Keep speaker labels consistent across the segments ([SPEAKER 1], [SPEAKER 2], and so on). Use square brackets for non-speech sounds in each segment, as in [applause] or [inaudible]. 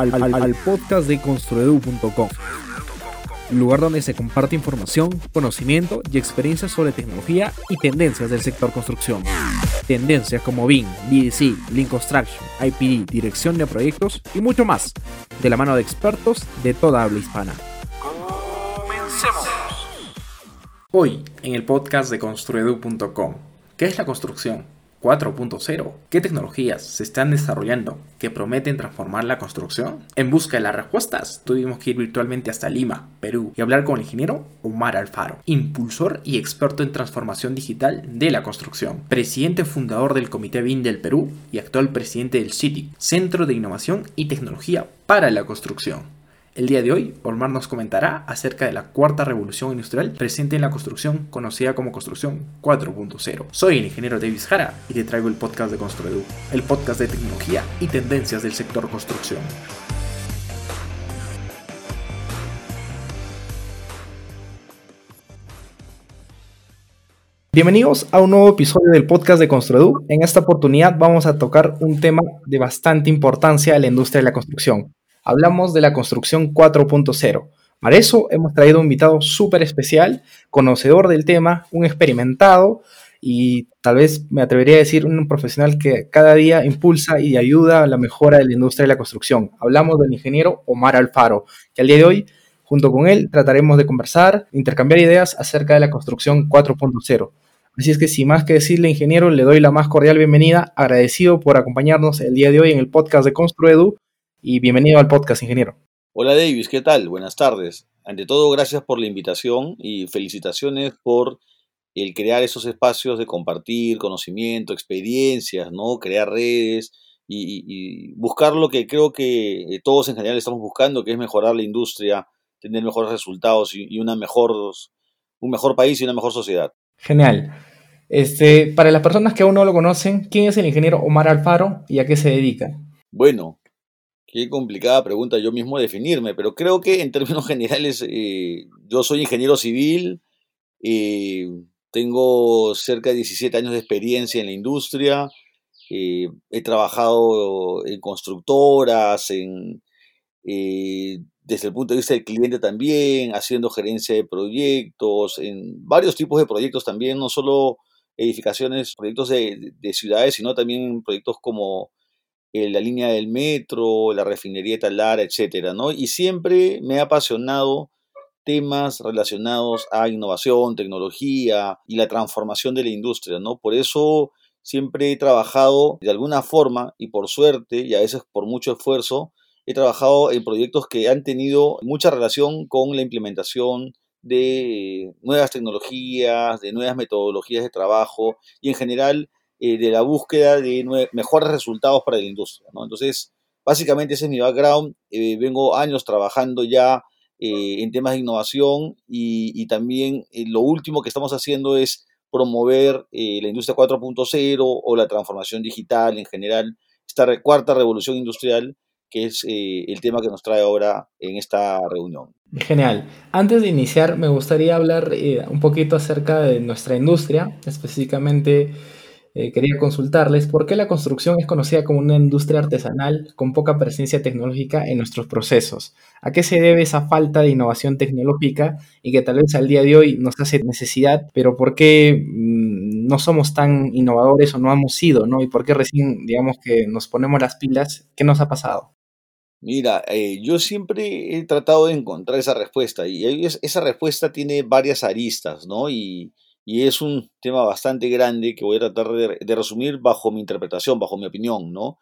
[SPEAKER 1] al, podcast de construedu.com, lugar donde se comparte información, conocimiento y experiencias sobre tecnología y tendencias del sector construcción. Tendencias como BIM, BDC, Lean Construction, IPD, dirección de proyectos y mucho más, de la mano de expertos de toda habla hispana. Hoy, en el podcast de construedu.com, ¿qué es la construcción? 4.0. ¿Qué tecnologías se están desarrollando que prometen transformar la construcción? En busca de las respuestas, tuvimos que ir virtualmente hasta Lima, Perú, y hablar con el ingeniero Omar Alfaro, impulsor y experto en transformación digital de la construcción, presidente fundador del Comité BIN del Perú y actual presidente del CITIC, Centro de Innovación y Tecnología para la Construcción. El día de hoy, Omar nos comentará acerca de la cuarta revolución industrial presente en la construcción, conocida como Construcción 4.0. Soy el ingeniero Davis Jara y te traigo el podcast de Construedu, el podcast de tecnología y tendencias del sector construcción. Bienvenidos a un nuevo episodio del podcast de Construedu. En esta oportunidad vamos a tocar un tema de bastante importancia en la industria de la construcción. Hablamos de la construcción 4.0. Para eso hemos traído un invitado súper especial, conocedor del tema, un experimentado y tal vez me atrevería a decir un profesional que cada día impulsa y ayuda a la mejora de la industria de la construcción. Hablamos del ingeniero Omar Alfaro, que al día de hoy, junto con él, trataremos de conversar, intercambiar ideas acerca de la construcción 4.0. Así es que sin más que decirle, ingeniero, le doy la más cordial bienvenida, agradecido por acompañarnos el día de hoy en el podcast de Construedu y bienvenido al podcast, ingeniero.
[SPEAKER 2] Hola Davis, ¿qué tal? Buenas tardes. Ante todo, gracias por la invitación y felicitaciones por el crear esos espacios de compartir conocimiento, experiencias, ¿no? Crear redes y, buscar lo que creo que eh, todos en general estamos buscando, que es mejorar la industria, tener mejores resultados y, y una mejor, un mejor país y una mejor sociedad.
[SPEAKER 1] Genial. Este, para las personas que aún no lo conocen, ¿quién es el ingeniero Omar Alfaro y a qué se dedica?
[SPEAKER 2] Bueno, qué complicada pregunta yo mismo definirme, pero creo que en términos [laughs] generales eh, yo soy ingeniero civil, eh, tengo cerca de 17 años de experiencia en la industria, eh, he trabajado en constructoras, en, eh, desde el punto de vista del cliente también, haciendo gerencia de proyectos, en varios tipos de proyectos también, no solo edificaciones, proyectos de, de ciudades, sino también proyectos como eh, la línea del metro, la refinería Talara, etcétera, ¿no? Y siempre me ha apasionado temas relacionados a innovación, tecnología y la transformación de la industria, ¿no? Por eso siempre he trabajado de alguna forma y por suerte y a veces por mucho esfuerzo, he trabajado en proyectos que han tenido mucha relación con la implementación de nuevas tecnologías, de nuevas metodologías de trabajo y en general eh, de la búsqueda de mejores resultados para la industria. Entonces, básicamente ese es mi background. Eh, vengo años trabajando ya eh, en temas de innovación y, y también eh, lo último que estamos haciendo es promover la industria 4.0 o la transformación digital en general, esta cuarta revolución industrial que es el tema que nos trae ahora en esta reunión.
[SPEAKER 1] Genial. Antes de iniciar, me gustaría hablar un poquito acerca de nuestra industria. Específicamente, eh, quería consultarles por qué la construcción es conocida como una industria artesanal con poca presencia tecnológica en nuestros procesos. ¿A qué se debe esa falta de innovación tecnológica y que tal vez al día de hoy nos hace necesidad, pero por qué mm, no somos tan innovadores o no hemos sido, ¿no? Y por qué recién, digamos que nos ponemos las pilas, ¿qué nos ha pasado?
[SPEAKER 2] Mira, eh, yo siempre he tratado de encontrar esa respuesta y esa respuesta tiene varias aristas, ¿no? Y, y es un tema bastante grande que voy a tratar de, de resumir bajo mi interpretación, bajo mi opinión, ¿no?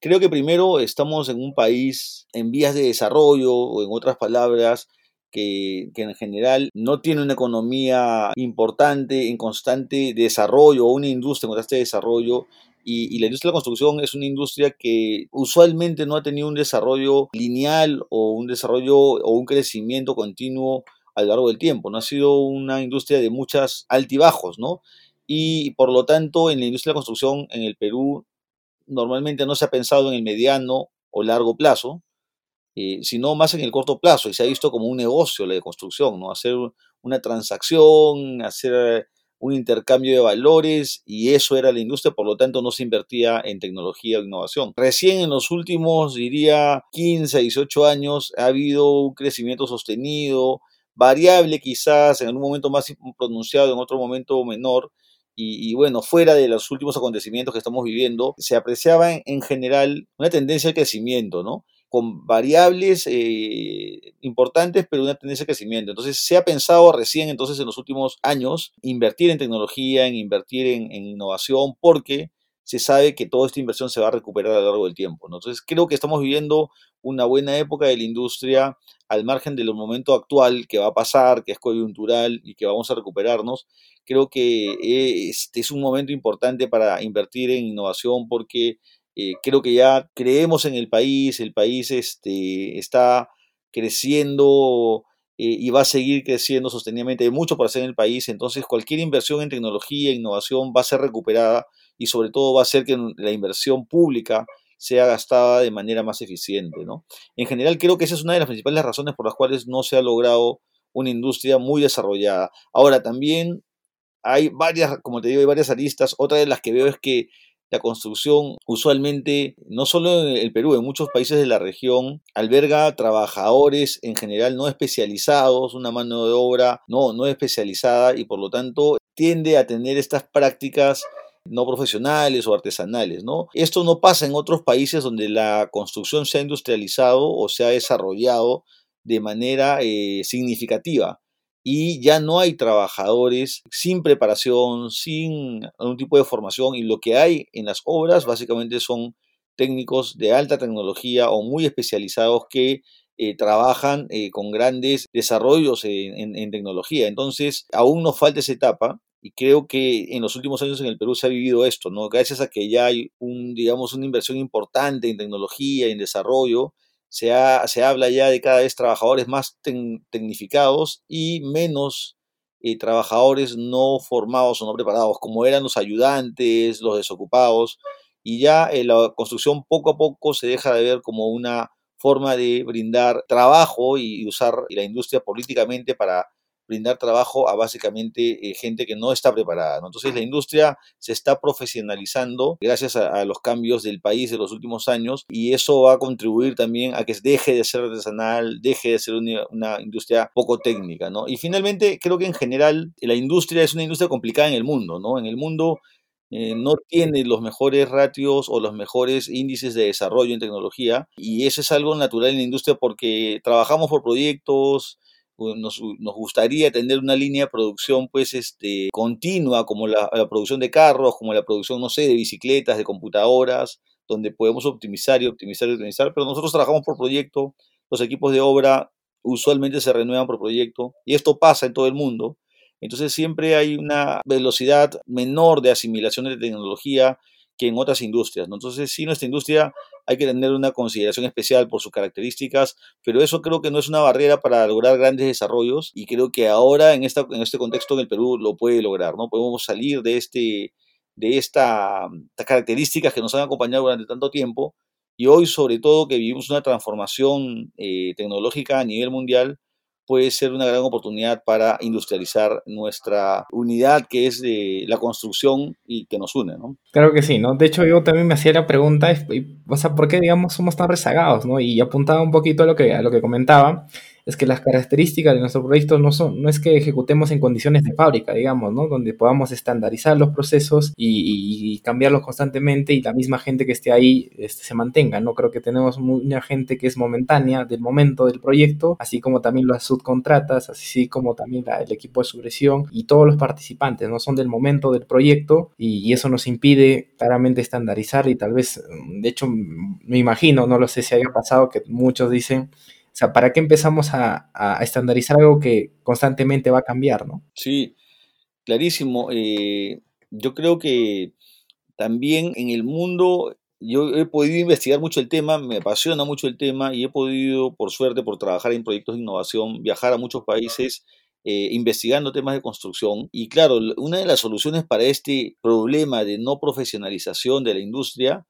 [SPEAKER 2] Creo que primero estamos en un país en vías de desarrollo, o en otras palabras, que, que en general no tiene una economía importante, en constante desarrollo, o una industria en constante desarrollo, y, y la industria de la construcción es una industria que usualmente no ha tenido un desarrollo lineal o un desarrollo o un crecimiento continuo a lo largo del tiempo. No ha sido una industria de muchas altibajos, ¿no? Y por lo tanto, en la industria de la construcción en el Perú normalmente no se ha pensado en el mediano o largo plazo, eh, sino más en el corto plazo, y se ha visto como un negocio la de construcción, ¿no? Hacer una transacción, hacer un intercambio de valores y eso era la industria, por lo tanto no se invertía en tecnología o innovación. Recién en los últimos, diría, 15, 18 años ha habido un crecimiento sostenido, variable quizás, en algún momento más pronunciado, en otro momento menor, y, bueno, fuera de los últimos acontecimientos que estamos viviendo, se apreciaba en, general una tendencia al crecimiento, ¿no? Con variables eh, importantes, pero una tendencia al crecimiento. Entonces, se ha pensado recién, entonces, en los últimos años, invertir en tecnología, en invertir en, en innovación, porque se sabe que toda esta inversión se va a recuperar a lo largo del tiempo. Entonces, creo que estamos viviendo una buena época de la industria al margen del momento actual que va a pasar, que es coyuntural y que vamos a recuperarnos. Creo que este es un momento importante para invertir en innovación porque eh, creo que ya creemos en el país, el país este, está creciendo eh, y va a seguir creciendo sostenidamente. Hay mucho por hacer en el país, entonces cualquier inversión en tecnología innovación va a ser recuperada y sobre todo va a hacer que la inversión pública sea gastada de manera más eficiente. ¿no? En general creo que esa es una de las principales razones por las cuales no se ha logrado una industria muy desarrollada. Ahora también hay varias, como te digo, hay varias aristas. Otra de las que veo es que la construcción usualmente, no solo en el Perú, en muchos países de la región, alberga trabajadores en general no especializados, una mano de obra no, no especializada y por lo tanto tiende a tener estas prácticas no profesionales o artesanales, ¿no? Esto no pasa en otros países donde la construcción se ha industrializado o se ha desarrollado de manera eh, significativa y ya no hay trabajadores sin preparación, sin algún tipo de formación y lo que hay en las obras básicamente son técnicos de alta tecnología o muy especializados que eh, trabajan eh, con grandes desarrollos en, en, tecnología. Entonces, aún nos falta esa etapa y creo que en los últimos años en el Perú se ha vivido esto, ¿no? Gracias a que ya hay un, digamos, una inversión importante en tecnología en desarrollo, se, se habla ya de cada vez trabajadores más tecnificados y menos eh, trabajadores no formados o no preparados, como eran los ayudantes, los desocupados, y ya eh, la construcción poco a poco se deja de ver como una forma de brindar trabajo y usar la industria políticamente para brindar trabajo a básicamente eh, gente que no está preparada. Entonces la industria se está profesionalizando gracias a, los cambios del país de los últimos años y eso va a contribuir también a que deje de ser artesanal, deje de ser una, industria poco técnica. ¿no? Y finalmente creo que en general la industria es una industria complicada en el mundo. ¿no? En el mundo eh, no tiene los mejores ratios o los mejores índices de desarrollo en tecnología y eso es algo natural en la industria porque trabajamos por proyectos, nos, nos, gustaría tener una línea de producción pues este, continua como la, producción de carros, como la producción, no sé, de bicicletas, de computadoras, donde podemos optimizar y optimizar y optimizar, pero nosotros trabajamos por proyecto, los equipos de obra usualmente se renuevan por proyecto y esto pasa en todo el mundo. Entonces siempre hay una velocidad menor de asimilación de tecnología que en otras industrias. Entonces sí, nuestra industria hay que tener una consideración especial por sus características, pero eso creo que no es una barrera para lograr grandes desarrollos y creo que ahora en, esta, en este contexto en el Perú lo puede lograr, ¿no? Podemos salir de, este, de esta, estas características que nos han acompañado durante tanto tiempo y hoy sobre todo que vivimos una transformación eh, tecnológica a nivel mundial, puede ser una gran oportunidad para industrializar nuestra unidad que es de la construcción y que nos une, ¿no?
[SPEAKER 1] Claro que sí, ¿no? De hecho, yo también me hacía la pregunta, o sea, ¿por qué, digamos, somos tan rezagados, ¿no? Y apuntaba un poquito a lo que, a lo que comentaba, es que las características de nuestros proyectos no son, no es que ejecutemos en condiciones de fábrica, digamos, ¿no? Donde podamos estandarizar los procesos y, cambiarlos constantemente y la misma gente que esté ahí este, se mantenga, ¿no? Creo que tenemos mucha gente que es momentánea del momento del proyecto, así como también las subcontratas, así como también el equipo de supresión y todos los participantes, ¿no? Son del momento del proyecto y, eso nos impide claramente estandarizar y tal vez, de hecho, me imagino, no lo sé si haya pasado, que muchos dicen o sea, ¿para qué empezamos a, estandarizar algo que constantemente va a cambiar, no?
[SPEAKER 2] Sí, clarísimo. Eh, yo creo que también en el mundo yo he podido investigar mucho el tema, me apasiona mucho el tema y he podido, por suerte, por trabajar en proyectos de innovación, viajar a muchos países eh, investigando temas de construcción. Y claro, una de las soluciones para este problema de no profesionalización de la industria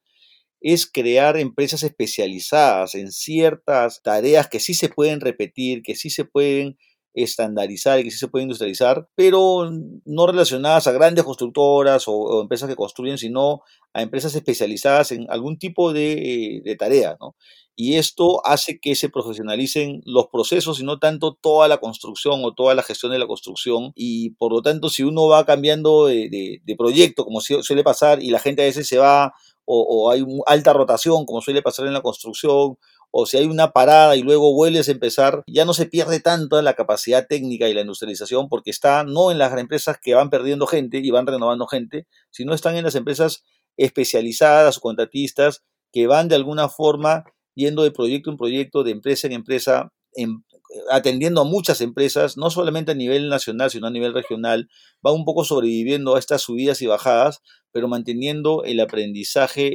[SPEAKER 2] es crear empresas especializadas en ciertas tareas que sí se pueden repetir, que sí se pueden estandarizar y que sí se puede industrializar, pero no relacionadas a grandes constructoras o, empresas que construyen, sino a empresas especializadas en algún tipo de, de tarea, ¿no? Y esto hace que se profesionalicen los procesos y no tanto toda la construcción o toda la gestión de la construcción. Y por lo tanto, si uno va cambiando de, de proyecto, como suele pasar, y la gente a veces se va o, hay alta rotación, como suele pasar en la construcción, o si hay una parada y luego vuelves a empezar, ya no se pierde tanto la capacidad técnica y la industrialización porque está no en las empresas que van perdiendo gente y van renovando gente, sino están en las empresas especializadas o contratistas que van de alguna forma yendo de proyecto en proyecto, de empresa en empresa, en, atendiendo a muchas empresas, no solamente a nivel nacional, sino a nivel regional, va un poco sobreviviendo a estas subidas y bajadas, pero manteniendo el aprendizaje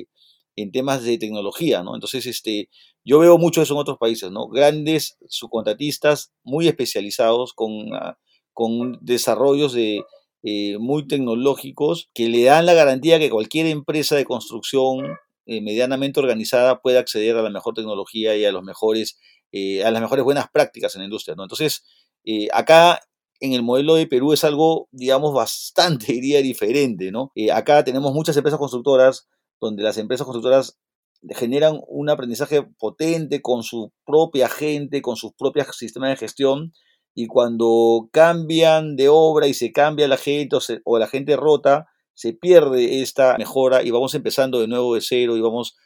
[SPEAKER 2] eh, en temas de tecnología, ¿no? Entonces, este, yo veo mucho eso en otros países. Grandes subcontratistas muy especializados con, ah, con desarrollos de, eh, muy tecnológicos que le dan la garantía que cualquier empresa de construcción eh, medianamente organizada pueda acceder a la mejor tecnología y a los mejores, a las mejores buenas prácticas en la industria. Entonces, acá en el modelo de Perú es algo, digamos, bastante, [laughs] diría, diferente, ¿no? Eh, acá tenemos muchas empresas constructoras donde las empresas constructoras generan un aprendizaje potente con su propia gente, con sus propios sistemas de gestión, y cuando cambian de obra y se cambia la gente o, o la gente rota, se pierde esta mejora y vamos empezando de nuevo de cero y vamos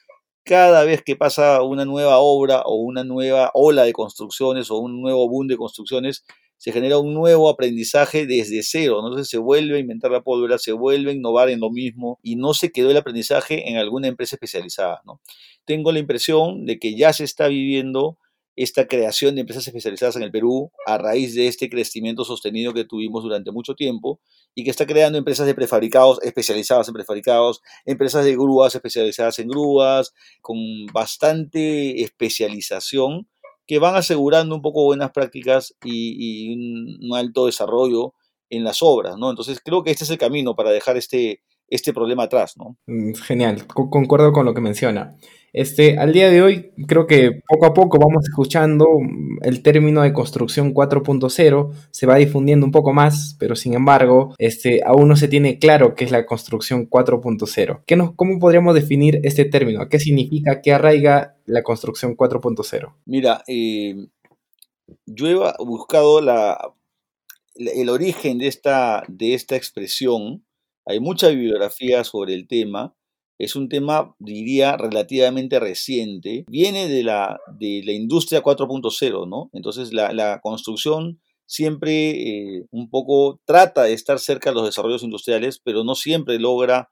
[SPEAKER 2] cada vez que pasa una nueva obra o una nueva ola de construcciones o un nuevo boom de construcciones, se genera un nuevo aprendizaje desde cero, ¿no? entonces se vuelve a inventar la pólvora, se vuelve a innovar en lo mismo y no se quedó el aprendizaje en alguna empresa especializada. ¿no? Tengo la impresión de que ya se está viviendo esta creación de empresas especializadas en el Perú a raíz de este crecimiento sostenido que tuvimos durante mucho tiempo y que está creando empresas de prefabricados especializadas en prefabricados, empresas de grúas especializadas en grúas, con bastante especialización que van asegurando un poco buenas prácticas y, un, alto desarrollo en las obras, ¿no? Entonces creo que este es el camino para dejar este, este problema atrás, ¿no?
[SPEAKER 1] Mm, genial, concuerdo con lo que menciona. Este, al día de hoy, creo que poco a poco vamos escuchando el término de construcción 4.0, se va difundiendo un poco más, pero sin embargo, este, aún no se tiene claro qué es la construcción 4.0. ¿Qué nos, ¿Cómo podríamos definir este término? ¿Qué significa, qué arraiga la construcción 4.0?
[SPEAKER 2] Mira, eh, yo he buscado la, el origen de esta, de esta expresión, hay mucha bibliografía sobre el tema, es un tema, diría, relativamente reciente. Viene de la, de la industria 4.0, ¿no? Entonces la, construcción siempre eh, un poco trata de estar cerca de los desarrollos industriales, pero no siempre logra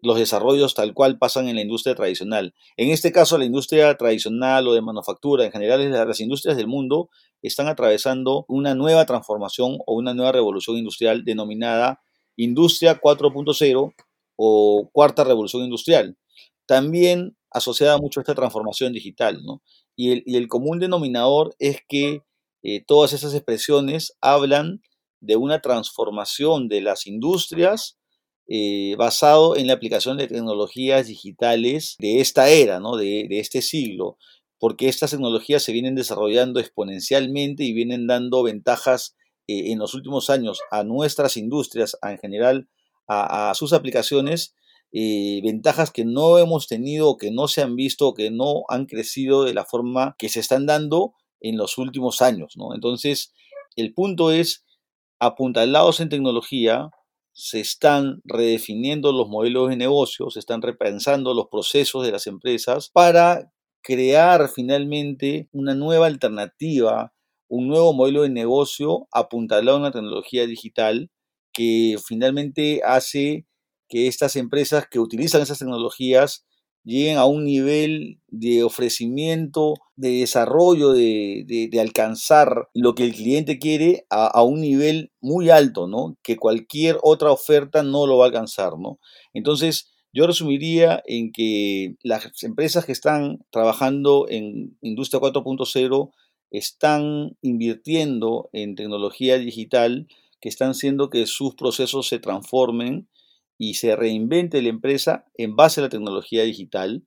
[SPEAKER 2] los desarrollos tal cual pasan en la industria tradicional. En este caso, la industria tradicional o de manufactura, en general las industrias del mundo, están atravesando una nueva transformación o una nueva revolución industrial denominada Industria 4.0 o cuarta revolución industrial, también asociada mucho a esta transformación digital, ¿no? Y el, común denominador es que eh, todas esas expresiones hablan de una transformación de las industrias eh, basado en la aplicación de tecnologías digitales de esta era, ¿no? de, este siglo, porque estas tecnologías se vienen desarrollando exponencialmente y vienen dando ventajas en los últimos años a nuestras industrias, en general a, sus aplicaciones ventajas que no hemos tenido, que no se han visto, que no han crecido de la forma que se están dando en los últimos años. ¿no? Entonces, el punto es, apuntalados en tecnología, se están redefiniendo los modelos de negocio, se están repensando los procesos de las empresas para crear finalmente una nueva alternativa, un nuevo modelo de negocio apuntalado en la tecnología digital que finalmente hace que estas empresas que utilizan esas tecnologías lleguen a un nivel de ofrecimiento, de desarrollo, de, alcanzar lo que el cliente quiere a, un nivel muy alto, ¿no? Que cualquier otra oferta no lo va a alcanzar, ¿no? Entonces, yo resumiría en que las empresas que están trabajando en Industria 4.0 están invirtiendo en tecnología digital que están haciendo que sus procesos se transformen y se reinvente la empresa en base a la tecnología digital.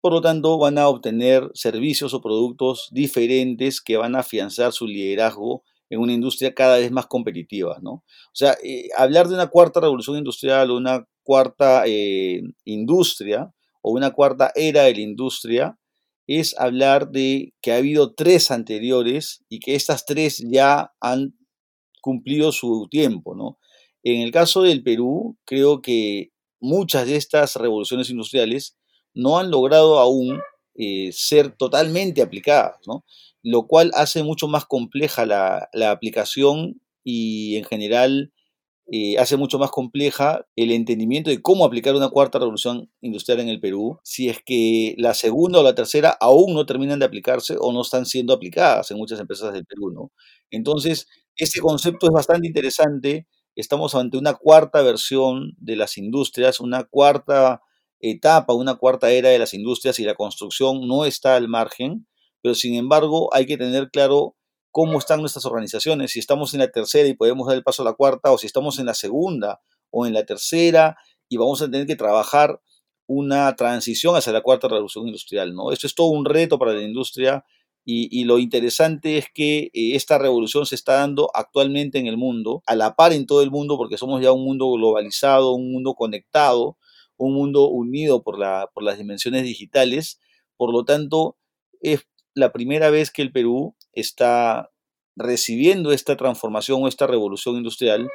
[SPEAKER 2] Por lo tanto, van a obtener servicios o productos diferentes que van a afianzar su liderazgo en una industria cada vez más competitiva, ¿no? O sea, eh, hablar de una cuarta revolución industrial o una cuarta eh, industria o una cuarta era de la industria es hablar de que ha habido tres anteriores y que estas tres ya han cumplido su tiempo, ¿no? En el caso del Perú, creo que muchas de estas revoluciones industriales no han logrado aún eh, ser totalmente aplicadas, ¿no? lo cual hace mucho más compleja la, aplicación y en general hace mucho más compleja el entendimiento de cómo aplicar una cuarta revolución industrial en el Perú, si es que la segunda o la tercera aún no terminan de aplicarse o no están siendo aplicadas en muchas empresas del Perú, ¿no? Entonces, este concepto es bastante interesante. Estamos ante una cuarta versión de las industrias, una cuarta etapa, una cuarta era de las industrias y la construcción no está al margen pero sin embargo hay que tener claro cómo están nuestras organizaciones, si estamos en la tercera y podemos dar el paso a la cuarta, o si estamos en la segunda o en la tercera y vamos a tener que trabajar una transición hacia la cuarta revolución industrial, ¿no? Esto es todo un reto para la industria y, lo interesante es que eh, esta revolución se está dando actualmente en el mundo, a la par en todo el mundo, porque somos ya un mundo globalizado, un mundo conectado, un mundo unido por, la, por las dimensiones digitales. Por lo tanto, es la primera vez que el Perú está recibiendo esta transformación o esta revolución industrial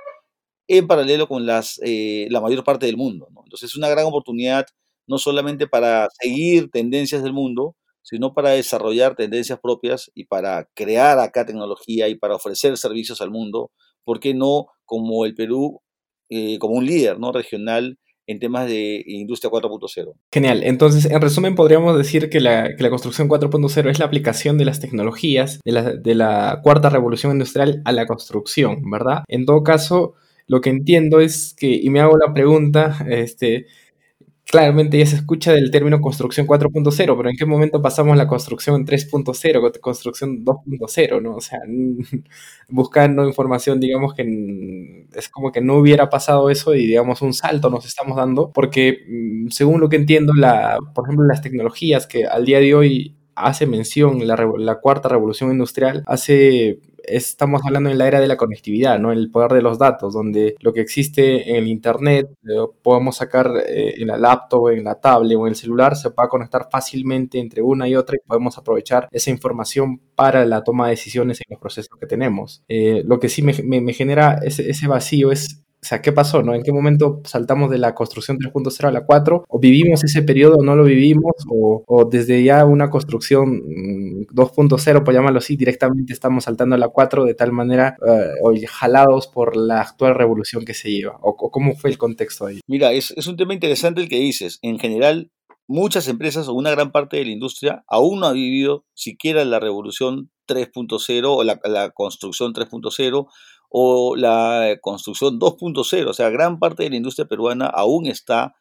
[SPEAKER 2] en paralelo con las, eh, la mayor parte del mundo. Entonces es una gran oportunidad no solamente para seguir tendencias del mundo, sino para desarrollar tendencias propias y para crear acá tecnología y para ofrecer servicios al mundo, ¿por qué no como el Perú, eh, como un líder ¿no? regional en temas de industria 4.0.
[SPEAKER 1] Genial. Entonces, en resumen, podríamos decir que la, construcción 4.0 es la aplicación de las tecnologías de la, de la cuarta revolución industrial a la construcción, ¿verdad? En todo caso, lo que entiendo es que, y me hago la pregunta, este, claramente ya se escucha del término construcción 4.0, pero ¿en qué momento pasamos la construcción 3.0, construcción 2.0, ¿no? O sea, [laughs] buscando información, digamos que es como que no hubiera pasado eso y, digamos, un salto nos estamos dando, porque mm, según lo que entiendo, la, por ejemplo, las tecnologías que al día de hoy hace mención la, la cuarta revolución industrial, hace estamos hablando en la era de la conectividad, ¿no? El poder de los datos, donde lo que existe en el Internet, podemos sacar eh, en la laptop, en la tablet o en el celular, se puede conectar fácilmente entre una y otra y podemos aprovechar esa información para la toma de decisiones en los procesos que tenemos. Eh, lo que sí me, genera ese vacío es o sea, ¿qué pasó? No? ¿En qué momento saltamos de la construcción 3.0 a la 4? ¿O vivimos ese periodo o no lo vivimos? ¿O, desde ya una construcción 2.0, mm, por llamarlo así, directamente estamos saltando a la 4 de tal manera, uh, jalados por la actual revolución que se lleva? ¿O, cómo fue el contexto ahí?
[SPEAKER 2] Mira, es, es un tema interesante el que dices. En general, muchas empresas o una gran parte de la industria aún no ha vivido siquiera la revolución 3.0 o la, la construcción 3.0 o la construcción 2.0, o sea, gran parte de la industria peruana aún está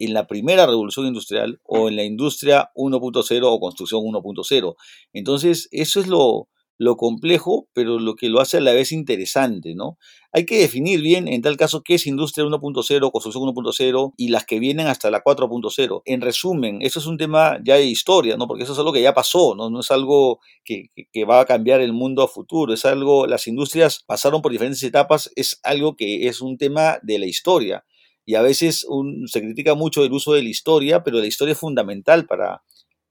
[SPEAKER 2] en la primera revolución industrial o en la industria 1.0 o construcción 1.0. Entonces, eso es lo, lo complejo, pero lo que lo hace a la vez interesante, ¿no? Hay que definir bien, en tal caso, qué es industria 1.0, construcción 1.0 y las que vienen hasta la 4.0. En resumen, eso es un tema ya de historia, ¿no? Porque eso es algo que ya pasó, ¿no? No es algo que, que va a cambiar el mundo a futuro, es algo, las industrias pasaron por diferentes etapas, es algo que es un tema de la historia. Y a veces se critica mucho el uso de la historia, pero la historia es fundamental para,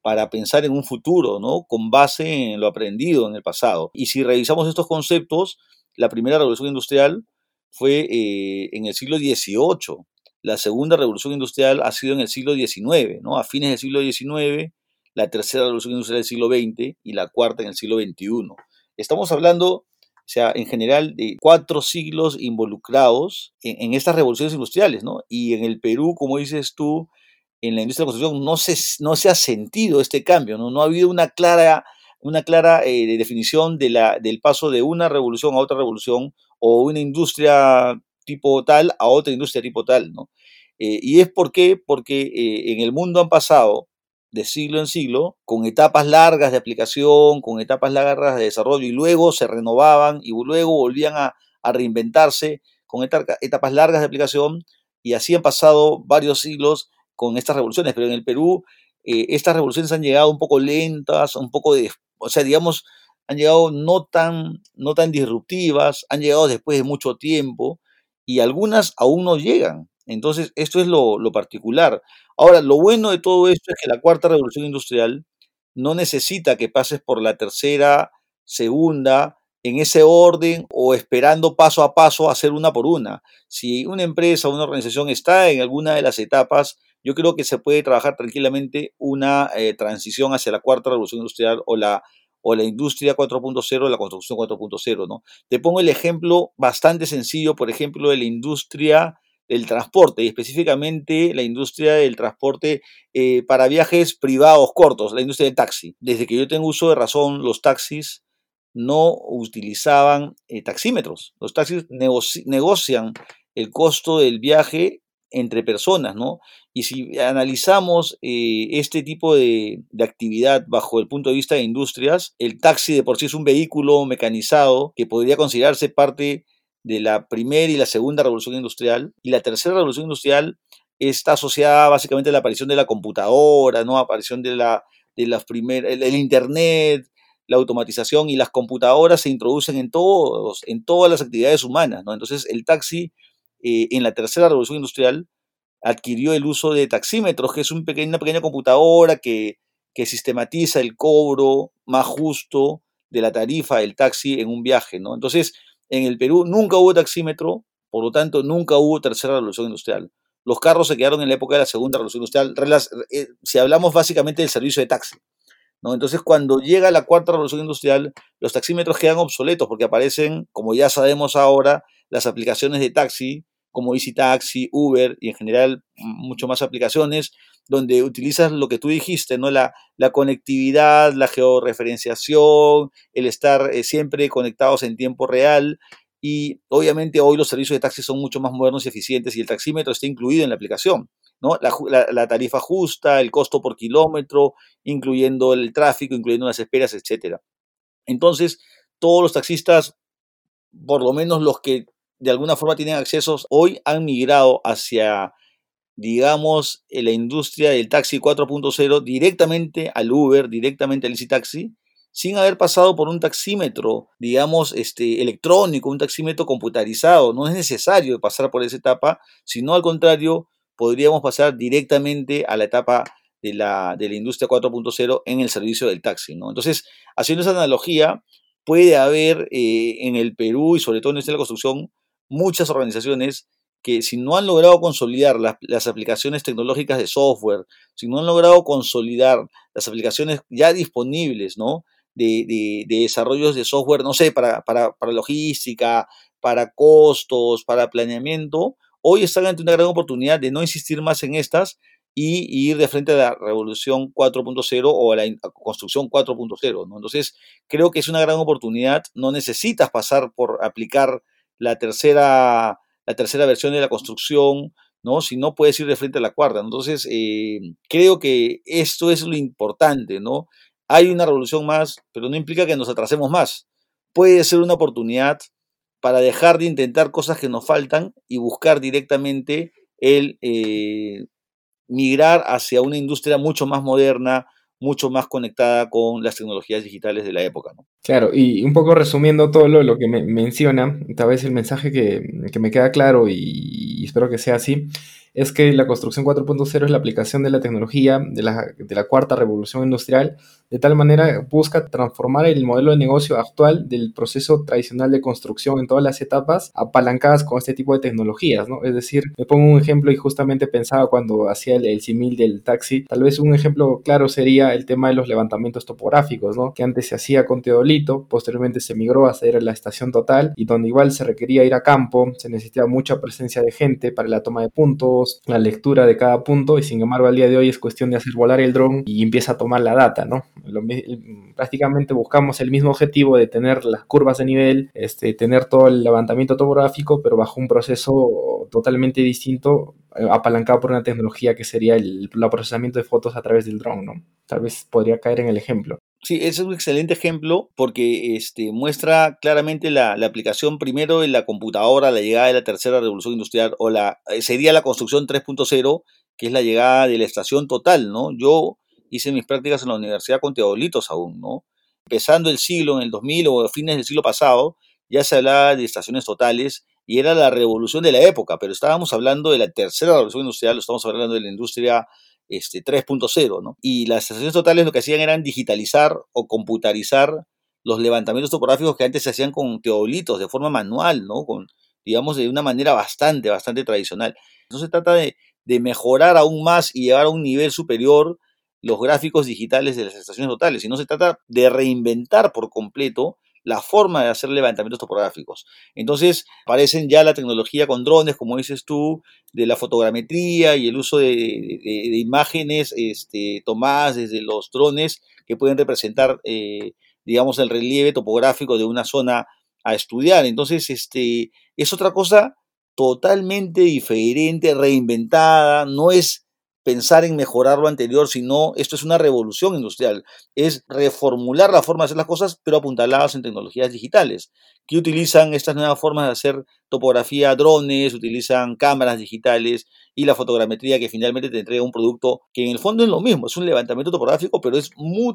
[SPEAKER 2] para pensar en un futuro, ¿no? Con base en lo aprendido en el pasado. Y si revisamos estos conceptos, la primera revolución industrial fue eh, en el siglo XVIII. La segunda revolución industrial ha sido en el siglo XIX, ¿no? A fines del siglo XIX, la tercera revolución industrial del siglo XX y la cuarta en el siglo XXI. Estamos hablando, o sea, en general, de cuatro siglos involucrados en, en estas revoluciones industriales, ¿no? Y en el Perú, como dices tú, en la industria de construcción no se, ha sentido este cambio, no, ha habido una clara, eh, definición del paso de una revolución a otra revolución o una industria tipo tal a otra industria tipo tal, ¿no? Eh, y es por porque eh, en el mundo han pasado de siglo en siglo, con etapas largas de aplicación, con etapas largas de desarrollo, y luego se renovaban y luego volvían a, a reinventarse con etapas largas de aplicación, y así han pasado varios siglos con estas revoluciones, pero en el Perú eh, estas revoluciones han llegado un poco lentas, un poco de, o sea, digamos, han llegado no tan, no tan disruptivas, han llegado después de mucho tiempo y algunas aún no llegan. Entonces, esto es lo, lo particular. Ahora, lo bueno de todo esto es que la cuarta revolución industrial no necesita que pases por la tercera, segunda, en ese orden o esperando paso a paso hacer una por una. Si una empresa o una organización está en alguna de las etapas, yo creo que se puede trabajar tranquilamente una eh, transición hacia la cuarta revolución industrial o la, o la industria 4.0, la construcción 4.0, ¿no? Te pongo el ejemplo bastante sencillo, por ejemplo, de la industria del transporte y específicamente la industria del transporte eh, para viajes privados cortos, la industria del taxi. Desde que yo tengo uso de razón, los taxis no utilizaban eh, taxímetros. Los taxis negocian el costo del viaje entre personas, ¿no? Y si analizamos eh, este tipo de, actividad bajo el punto de vista de industrias, el taxi de por sí es un vehículo mecanizado que podría considerarse parte de la primera y la segunda revolución industrial, y la tercera revolución industrial está asociada básicamente a la aparición de la computadora, ¿no? Aparición de la, de las primeras, el, el Internet, la automatización y las computadoras se introducen en, todos, en todas las actividades humanas. ¿no? Entonces, el taxi eh, en la tercera revolución industrial adquirió el uso de taxímetros, que es una pequeña computadora que, sistematiza el cobro más justo de la tarifa del taxi en un viaje. Entonces, en el Perú nunca hubo taxímetro, por lo tanto, nunca hubo tercera revolución industrial. Los carros se quedaron en la época de la segunda revolución industrial, eh, si hablamos básicamente del servicio de taxi. Entonces, cuando llega la cuarta revolución industrial, los taxímetros quedan obsoletos porque aparecen, como ya sabemos ahora, las aplicaciones de taxi, como Easy Taxi, Uber y en general mucho más aplicaciones, donde utilizas lo que tú dijiste, ¿no? La, la conectividad, la georreferenciación, el estar eh, siempre conectados en tiempo real. Y obviamente hoy los servicios de taxi son mucho más modernos y eficientes y el taxímetro está incluido en la aplicación. La, tarifa justa, el costo por kilómetro, incluyendo el tráfico, incluyendo las esperas, etc. Entonces, todos los taxistas, por lo menos los que de alguna forma tienen accesos, hoy han migrado hacia, digamos, la industria del taxi 4.0 directamente al Uber, directamente al Easy Taxi, sin haber pasado por un taxímetro, digamos, este, electrónico, un taxímetro computarizado. No es necesario pasar por esa etapa, sino al contrario, podríamos pasar directamente a la etapa de la, de la industria 4.0 en el servicio del taxi. ¿no? Entonces, haciendo esa analogía, puede haber eh, en el Perú y sobre todo en esta la construcción muchas organizaciones que si no han logrado consolidar las, aplicaciones tecnológicas de software, si no han logrado consolidar las aplicaciones ya disponibles, ¿no? De, de, de desarrollos de software, no sé, para, para, para logística, para costos, para planeamiento, hoy están ante una gran oportunidad de no insistir más en estas y, ir de frente a la revolución 4.0 o a la construcción 4.0. ¿no? Entonces, creo que es una gran oportunidad. No necesitas pasar por aplicar la tercera, la tercera versión de la construcción, ¿no? Si no puedes ir de frente a la cuarta. Entonces, eh, creo que esto es lo importante, ¿no? Hay una revolución más, pero no implica que nos atrasemos más. Puede ser una oportunidad para dejar de intentar cosas que nos faltan y buscar directamente el eh, migrar hacia una industria mucho más moderna, mucho más conectada con las tecnologías digitales de la época. ¿no?
[SPEAKER 1] Claro, y un poco resumiendo todo lo, que me menciona, tal vez el mensaje que, que me queda claro y, y espero que sea así, es que la construcción 4.0 es la aplicación de la tecnología de la, de la, cuarta revolución industrial, de tal manera busca transformar el modelo de negocio actual del proceso tradicional de construcción en todas las etapas apalancadas con este tipo de tecnologías, ¿no? Es decir, me pongo un ejemplo y justamente pensaba cuando hacía el, el simil del taxi, tal vez un ejemplo claro sería el tema de los levantamientos topográficos, ¿no? Que antes se hacía con teodolito, posteriormente se migró a hacer la estación total y donde igual se requería ir a campo, se necesitaba mucha presencia de gente para la toma de puntos, la lectura de cada punto y sin embargo al día de hoy es cuestión de hacer volar el dron y empieza a tomar la data, ¿no? Prácticamente buscamos el mismo objetivo de tener las curvas de nivel, este, tener todo el levantamiento topográfico, pero bajo un proceso totalmente distinto, eh, apalancado por una tecnología que sería el, procesamiento de fotos a través del dron, ¿no? Tal vez podría caer en el ejemplo.
[SPEAKER 2] Sí, es un excelente ejemplo porque este, muestra claramente la, la, aplicación primero en la computadora, la llegada de la tercera revolución industrial o la eh, sería la construcción 3.0, que es la llegada de la estación total, ¿no? Yo hice mis prácticas en la universidad con teodolitos aún, ¿no? Empezando el siglo, en el 2000 o fines del siglo pasado, ya se hablaba de estaciones totales y era la revolución de la época, pero estábamos hablando de la tercera revolución industrial, estamos hablando de la industria este, 3.0, ¿no? Y las estaciones totales lo que hacían eran digitalizar o computarizar los levantamientos topográficos que antes se hacían con teodolitos de forma manual, ¿no? Con, digamos, de una manera bastante, bastante tradicional. No se trata de, de mejorar aún más y llevar a un nivel superior los gráficos digitales de las estaciones totales, sino se trata de reinventar por completo la forma de hacer levantamientos topográficos. Entonces, aparecen ya la tecnología con drones, como dices tú, de la fotogrametría y el uso de, imágenes este, tomadas desde los drones que pueden representar, eh, digamos, el relieve topográfico de una zona a estudiar. Entonces, este, es otra cosa totalmente diferente, reinventada, no es pensar en mejorar lo anterior, sino esto es una revolución industrial, es reformular la forma de hacer las cosas, pero apuntaladas en tecnologías digitales, que utilizan estas nuevas formas de hacer topografía, drones, utilizan cámaras digitales y la fotogrametría que finalmente te entrega un producto que en el fondo es lo mismo, es un levantamiento topográfico, pero es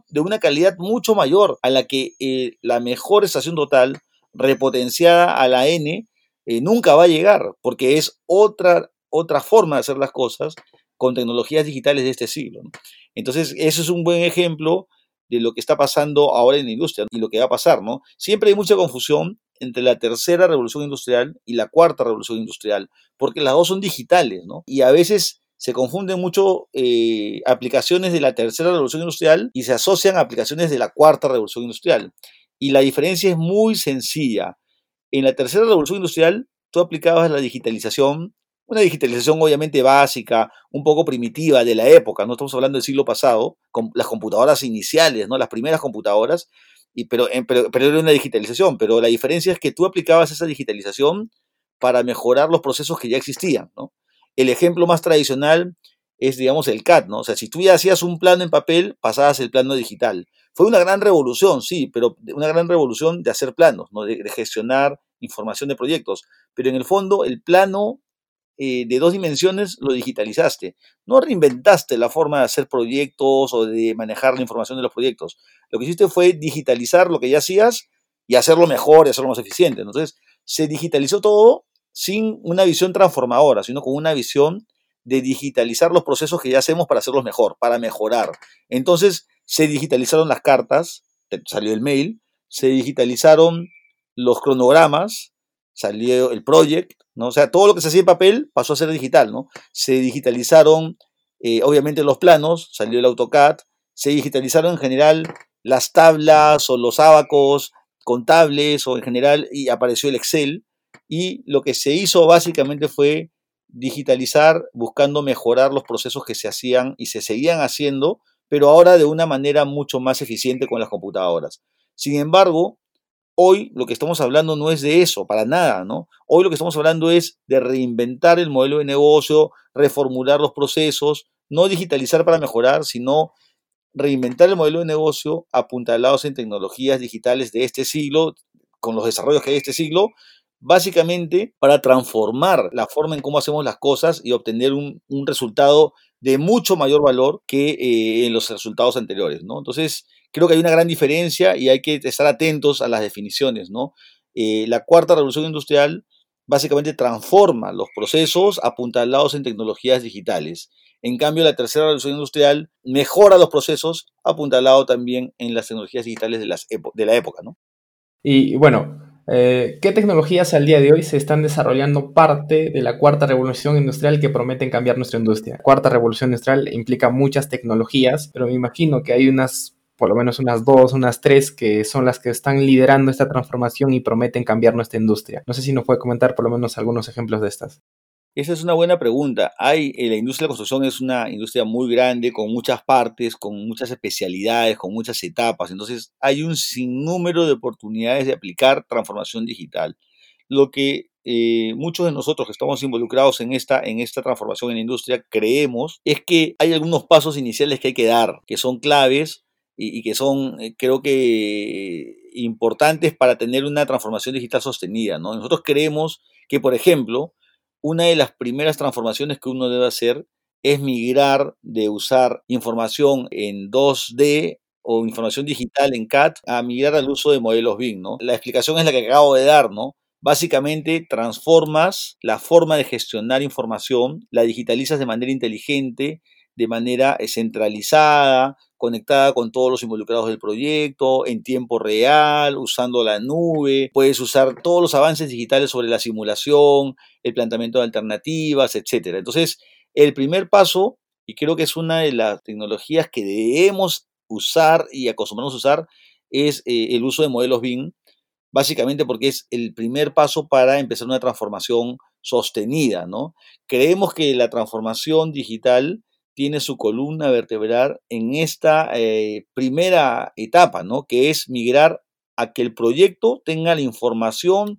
[SPEAKER 2] de una calidad mucho mayor a la que eh, la mejor estación total repotenciada a la N eh, nunca va a llegar, porque es otra, otra forma de hacer las cosas con tecnologías digitales de este siglo. Entonces, eso es un buen ejemplo de lo que está pasando ahora en la industria y lo que va a pasar, ¿no? Siempre hay mucha confusión entre la tercera revolución industrial y la cuarta revolución industrial, porque las dos son digitales, ¿no? Y a veces se confunden mucho eh, aplicaciones de la tercera revolución industrial y se asocian a aplicaciones de la cuarta revolución industrial. Y la diferencia es muy sencilla. En la tercera revolución industrial, tú aplicabas la digitalización una digitalización obviamente básica, un poco primitiva de la época, no estamos hablando del siglo pasado, con las computadoras iniciales, ¿no? las primeras computadoras, y, pero, pero, pero era una digitalización, pero la diferencia es que tú aplicabas esa digitalización para mejorar los procesos que ya existían. ¿no? El ejemplo más tradicional es, digamos, el CAD, ¿no? O sea, si tú ya hacías un plano en papel, pasabas el plano digital. Fue una gran revolución, sí, pero una gran revolución de hacer planos, ¿no? de gestionar información de proyectos. Pero en el fondo, el plano eh, de dos dimensiones lo digitalizaste. No reinventaste la forma de hacer proyectos o de manejar la información de los proyectos. Lo que hiciste fue digitalizar lo que ya hacías y hacerlo mejor y hacerlo más eficiente. Entonces, se digitalizó todo sin una visión transformadora, sino con una visión de digitalizar los procesos que ya hacemos para hacerlos mejor, para mejorar. Entonces, se digitalizaron las cartas, salió el mail, se digitalizaron los cronogramas, salió el project, ¿no? O sea, todo lo que se hacía en papel pasó a ser digital, ¿no? Se digitalizaron, eh, obviamente, los planos, salió el AutoCAD, se digitalizaron en general las tablas o los abacos contables o en general y apareció el Excel y lo que se hizo básicamente fue digitalizar buscando mejorar los procesos que se hacían y se seguían haciendo, pero ahora de una manera mucho más eficiente con las computadoras. Sin embargo, Hoy lo que estamos hablando no es de eso, para nada, ¿no? Hoy lo que estamos hablando es de reinventar el modelo de negocio, reformular los procesos, no digitalizar para mejorar, sino reinventar el modelo de negocio apuntalados en tecnologías digitales de este siglo, con los desarrollos que hay de este siglo, básicamente para transformar la forma en cómo hacemos las cosas y obtener un, resultado de mucho mayor valor que eh, en los resultados anteriores, ¿no? Entonces, creo que hay una gran diferencia y hay que estar atentos a las definiciones, ¿no? Eh, la cuarta revolución industrial básicamente transforma los procesos apuntalados en tecnologías digitales. En cambio, la tercera revolución industrial mejora los procesos apuntalados también en las tecnologías digitales de, las de la época, ¿no?
[SPEAKER 1] Y bueno, eh, ¿qué tecnologías al día de hoy se están desarrollando parte de la cuarta revolución industrial que prometen cambiar nuestra industria? Cuarta revolución industrial implica muchas tecnologías, pero me imagino que hay unas por lo menos unas dos, unas tres, que son las que están liderando esta transformación y prometen cambiar nuestra industria. No sé si nos puede comentar por lo menos algunos ejemplos de estas.
[SPEAKER 2] Esa es una buena pregunta. Hay, eh, la industria de la construcción es una industria muy grande, con muchas partes, con muchas especialidades, con muchas etapas. Entonces, hay un sinnúmero de oportunidades de aplicar transformación digital. Lo que eh, muchos de nosotros que estamos involucrados en esta, en esta transformación en la industria creemos es que hay algunos pasos iniciales que hay que dar, que son claves y, que son, eh, creo que, importantes para tener una transformación digital sostenida. ¿no? Nosotros creemos que, por ejemplo, una de las primeras transformaciones que uno debe hacer es migrar de usar información en 2D o información digital en CAT a migrar al uso de modelos BIM, ¿no? La explicación es la que acabo de dar, ¿no? Básicamente transformas la forma de gestionar información, la digitalizas de manera inteligente, de manera centralizada, conectada con todos los involucrados del proyecto, en tiempo real, usando la nube. Puedes usar todos los avances digitales sobre la simulación, el planteamiento de alternativas, etc. Entonces, el primer paso, y creo que es una de las tecnologías que debemos usar y acostumbrarnos a usar, es eh, el uso de modelos BIM, básicamente porque es el primer paso para empezar una transformación sostenida, ¿no? Creemos que la transformación digital tiene su columna vertebral en esta eh, primera etapa, ¿no? Que es migrar a que el proyecto tenga la información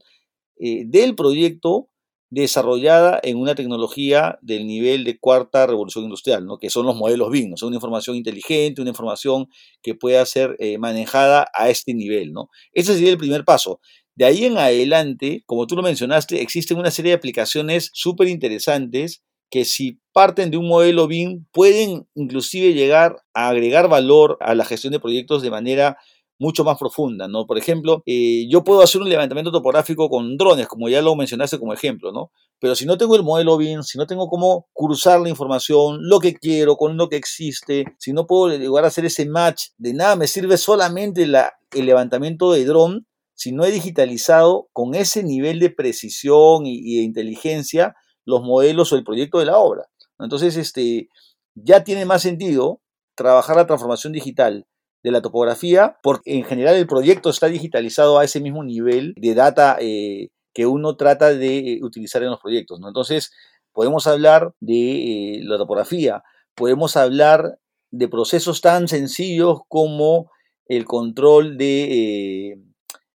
[SPEAKER 2] eh, del proyecto desarrollada en una tecnología del nivel de cuarta revolución industrial, ¿no? que son los modelos BIM, ¿no? una información inteligente, una información que pueda ser eh, manejada a este nivel. ¿no? Ese sería el primer paso. De ahí en adelante, como tú lo mencionaste, existen una serie de aplicaciones súper interesantes que si parten de un modelo BIM pueden inclusive llegar a agregar valor a la gestión de proyectos de manera mucho más profunda, ¿no? Por ejemplo, eh, yo puedo hacer un levantamiento topográfico con drones, como ya lo mencionaste como ejemplo, ¿no? Pero si no tengo el modelo BIM, si no tengo cómo cruzar la información, lo que quiero con lo que existe, si no puedo llegar a hacer ese match, de nada me sirve solamente la, el levantamiento de dron si no he digitalizado con ese nivel de precisión y, de inteligencia los modelos o el proyecto de la obra. Entonces, este, ya tiene más sentido trabajar la transformación digital de la topografía, porque en general el proyecto está digitalizado a ese mismo nivel de data eh, que uno trata de eh, utilizar en los proyectos. Entonces, podemos hablar de eh, la topografía, podemos hablar de procesos tan sencillos como el control de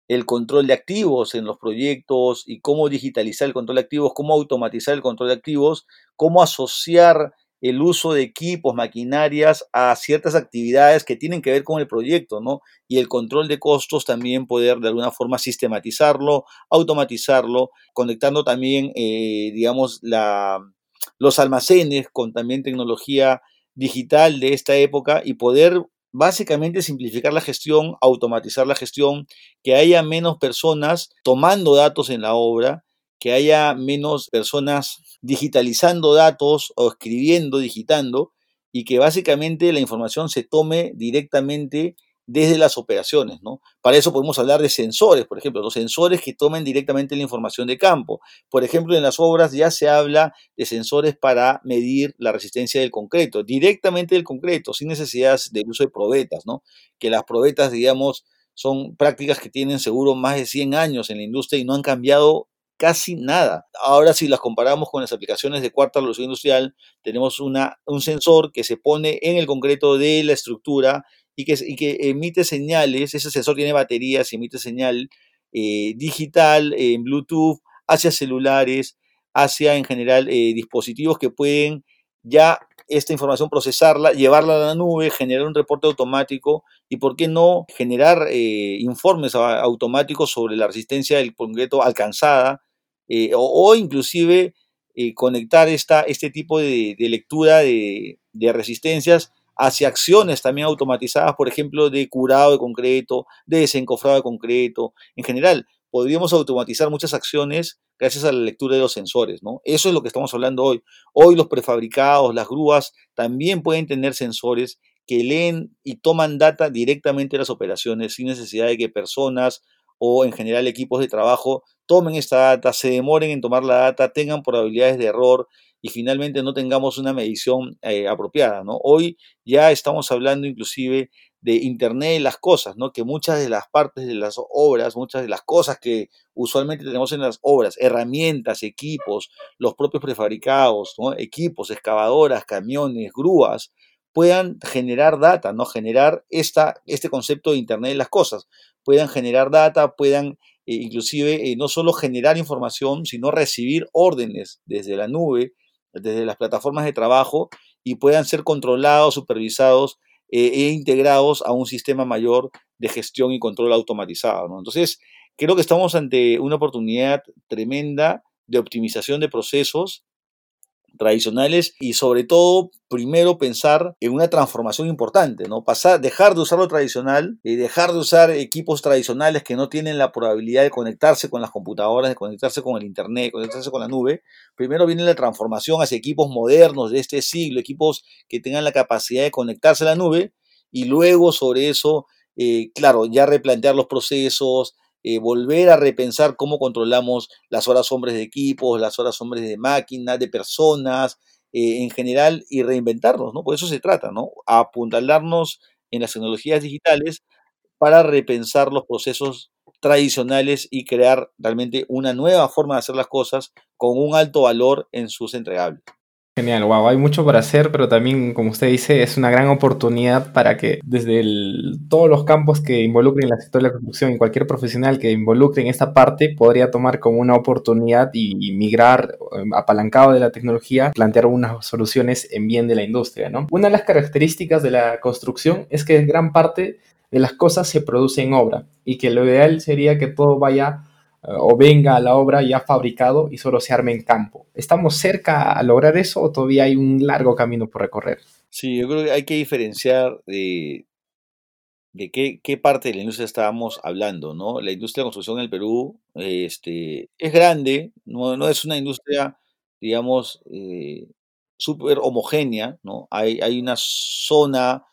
[SPEAKER 2] el control de activos en los proyectos y cómo digitalizar el control de activos, cómo automatizar el control de activos, cómo asociar el uso de equipos, maquinarias a ciertas actividades que tienen que ver con el proyecto, ¿no? Y el control de costos también poder de alguna forma sistematizarlo, automatizarlo, conectando también, eh, digamos, la, los almacenes con también tecnología digital de esta época y poder básicamente simplificar la gestión, automatizar la gestión, que haya menos personas tomando datos en la obra, que haya menos personas digitalizando datos o escribiendo, digitando, y que básicamente la información se tome directamente desde las operaciones, ¿no? Para eso podemos hablar de sensores, por ejemplo, los sensores que tomen directamente la información de campo. Por ejemplo, en las obras ya se habla de sensores para medir la resistencia del concreto, directamente del concreto, sin necesidad del uso de probetas, ¿no? Que las probetas, digamos, son prácticas que tienen seguro más de 100 años en la industria y no han cambiado casi nada. Ahora si las comparamos con las aplicaciones de cuarta revolución industrial, tenemos un sensor que se pone en el concreto de la estructura y que, emite señales, ese sensor tiene baterías emite señal eh, digital en Bluetooth hacia celulares, hacia en general eh, dispositivos que pueden ya esta información procesarla, llevarla a la nube, generar un reporte automático y, ¿por qué no, generar eh, informes automáticos sobre la resistencia del concreto alcanzada o, inclusive conectar esta, este tipo de, lectura de, resistencias hacia acciones también automatizadas, por ejemplo, de curado de concreto, de desencofrado de concreto. En general, podríamos automatizar muchas acciones gracias a la lectura de los sensores, ¿no? Eso es lo que estamos hablando hoy. Hoy los prefabricados, las grúas, también pueden tener sensores que leen y toman data directamente las operaciones sin necesidad de que personas o en general equipos de trabajo tomen esta data, se demoren en tomar la data, tengan probabilidades de error y finalmente no tengamos una medición eh, apropiada. ¿no? Hoy ya estamos hablando inclusive de Internet de las cosas, ¿no? que muchas de las partes de las obras, muchas de las cosas que usualmente tenemos en las obras, herramientas, equipos, los propios prefabricados, equipos, excavadoras, camiones, grúas, puedan generar data, ¿no? generar esta, este concepto de Internet de las cosas, puedan generar data, puedan eh, inclusive eh, no solo generar información, sino recibir órdenes desde la nube, desde las plataformas de trabajo y puedan ser controlados, supervisados eh, e integrados a un sistema mayor de gestión y control automatizado. Entonces, creo que estamos ante una oportunidad tremenda de optimización de procesos, tradicionales y sobre todo primero pensar en una transformación importante, ¿no? Pasar, dejar de usar lo tradicional y dejar de usar equipos tradicionales que no tienen la probabilidad de conectarse con las computadoras, de conectarse con el internet, conectarse con la nube. Primero viene la transformación hacia equipos modernos de este siglo, equipos que tengan la capacidad de conectarse a la nube y luego sobre eso, eh, claro, ya replantear los procesos, eh, volver a repensar cómo controlamos las horas hombres de equipos, las horas hombres de máquinas, de personas, eh, en general, y reinventarnos, ¿no? Por eso se trata, ¿no? Apuntalarnos en las tecnologías digitales para repensar los procesos tradicionales y crear realmente una nueva forma de hacer las cosas con un alto valor en sus entregables.
[SPEAKER 1] Genial, wow, hay mucho por hacer, pero también, como usted dice, es una gran oportunidad para que desde todos los campos que involucren la sector de la construcción y cualquier profesional que involucre en esta parte podría tomar como una oportunidad y, migrar em, apalancado de la tecnología, plantear unas soluciones en bien de la industria, ¿no? Una de las características de la construcción es que gran parte de las cosas se produce en obra y que lo ideal sería que todo vaya o venga a la obra ya fabricado y solo se arme en campo. ¿Estamos cerca a lograr eso o todavía hay un largo camino por recorrer?
[SPEAKER 2] Sí, yo creo que hay que diferenciar de, de qué, parte de la industria estábamos hablando, ¿no? La industria de construcción en el Perú este, es grande, no, no es una industria, digamos, eh, súper homogénea, ¿no? Hay, hay una zona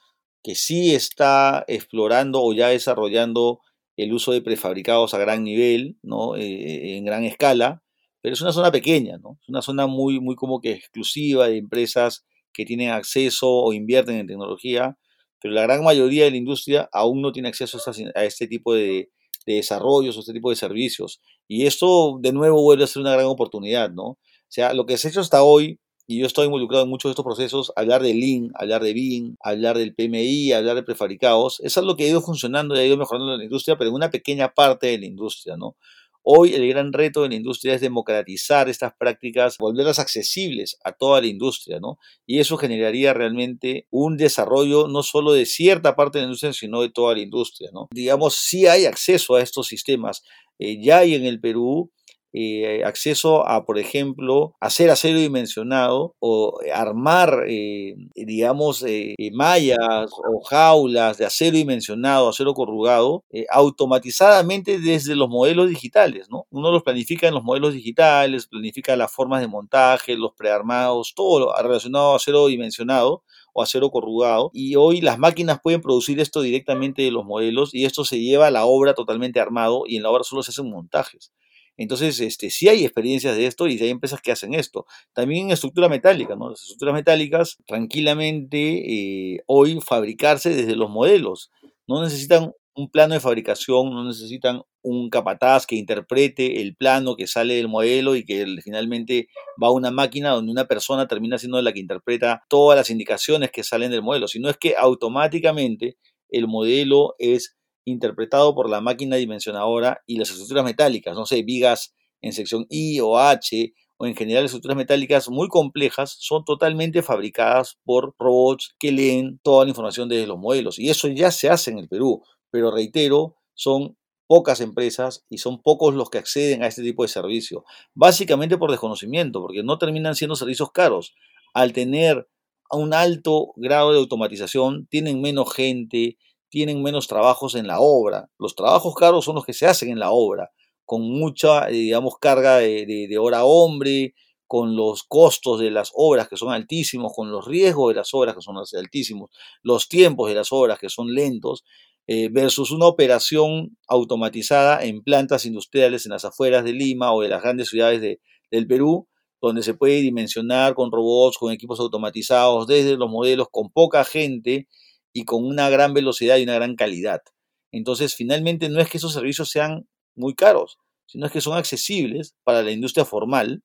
[SPEAKER 2] que sí está explorando o ya desarrollando el uso de prefabricados a gran nivel, ¿no? Eh, eh, en gran escala, pero es una zona pequeña, ¿no? Es una zona muy, muy como que exclusiva de empresas que tienen acceso o invierten en tecnología, pero la gran mayoría de la industria aún no tiene acceso a, este tipo de, desarrollos o este tipo de servicios. Y esto, de nuevo, vuelve a ser una gran oportunidad, ¿no? O sea, lo que se ha hecho hasta hoy y yo estoy involucrado en muchos de estos procesos, hablar de Lean, hablar de BIM, hablar del PMI, hablar de prefabricados, es lo que ha ido funcionando y ha ido mejorando la industria, pero en una pequeña parte de la industria, ¿no? Hoy el gran reto de la industria es democratizar estas prácticas, volverlas accesibles a toda la industria, ¿no? Y eso generaría realmente un desarrollo no solo de cierta parte de la industria, sino de toda la industria, ¿no? Digamos, si hay acceso a estos sistemas. Eh, ya hay en el Perú eh, acceso a, por ejemplo, hacer acero dimensionado o armar, eh, digamos, eh, mallas o jaulas de acero dimensionado, acero corrugado, automatizadamente desde los modelos digitales, ¿no? Uno los planifica en los modelos digitales, planifica las formas de montaje, los prearmados, todo relacionado a acero dimensionado o acero corrugado. Y hoy las máquinas pueden producir esto directamente de los modelos y esto se lleva a la obra totalmente armado y en la obra solo se hacen montajes. Entonces, este, sí hay experiencias de esto y hay empresas que hacen esto. También en estructura metálica, ¿no? Las estructuras metálicas tranquilamente eh, hoy fabricarse desde los modelos. No necesitan un plano de fabricación, no necesitan un capataz que interprete el plano que sale del modelo y que finalmente va a una máquina donde una persona termina siendo la que interpreta todas las indicaciones que salen del modelo, sino es que automáticamente el modelo es interpretado por la máquina dimensionadora y las estructuras metálicas, no sé, vigas en sección I o H, o en general estructuras metálicas muy complejas, son totalmente fabricadas por robots que leen toda la información desde los modelos. Y eso ya se hace en el Perú, pero reitero, son pocas empresas y son pocos los que acceden a este tipo de servicio, básicamente por desconocimiento, porque no terminan siendo servicios caros. Al tener un alto grado de automatización, tienen menos gente, tienen menos trabajos en la obra. Los trabajos caros son los que se hacen en la obra, con mucha, eh, digamos, carga de, hora hombre, con los costos de las obras que son altísimos, con los riesgos de las obras que son altísimos, los tiempos de las obras que son lentos, eh, versus una operación automatizada en plantas industriales en las afueras de Lima o de las grandes ciudades del Perú, donde se puede dimensionar con robots, con equipos automatizados, desde los modelos con poca gente y con una gran velocidad y una gran calidad. Entonces, finalmente no es que esos servicios sean muy caros, sino es que son accesibles para la industria formal,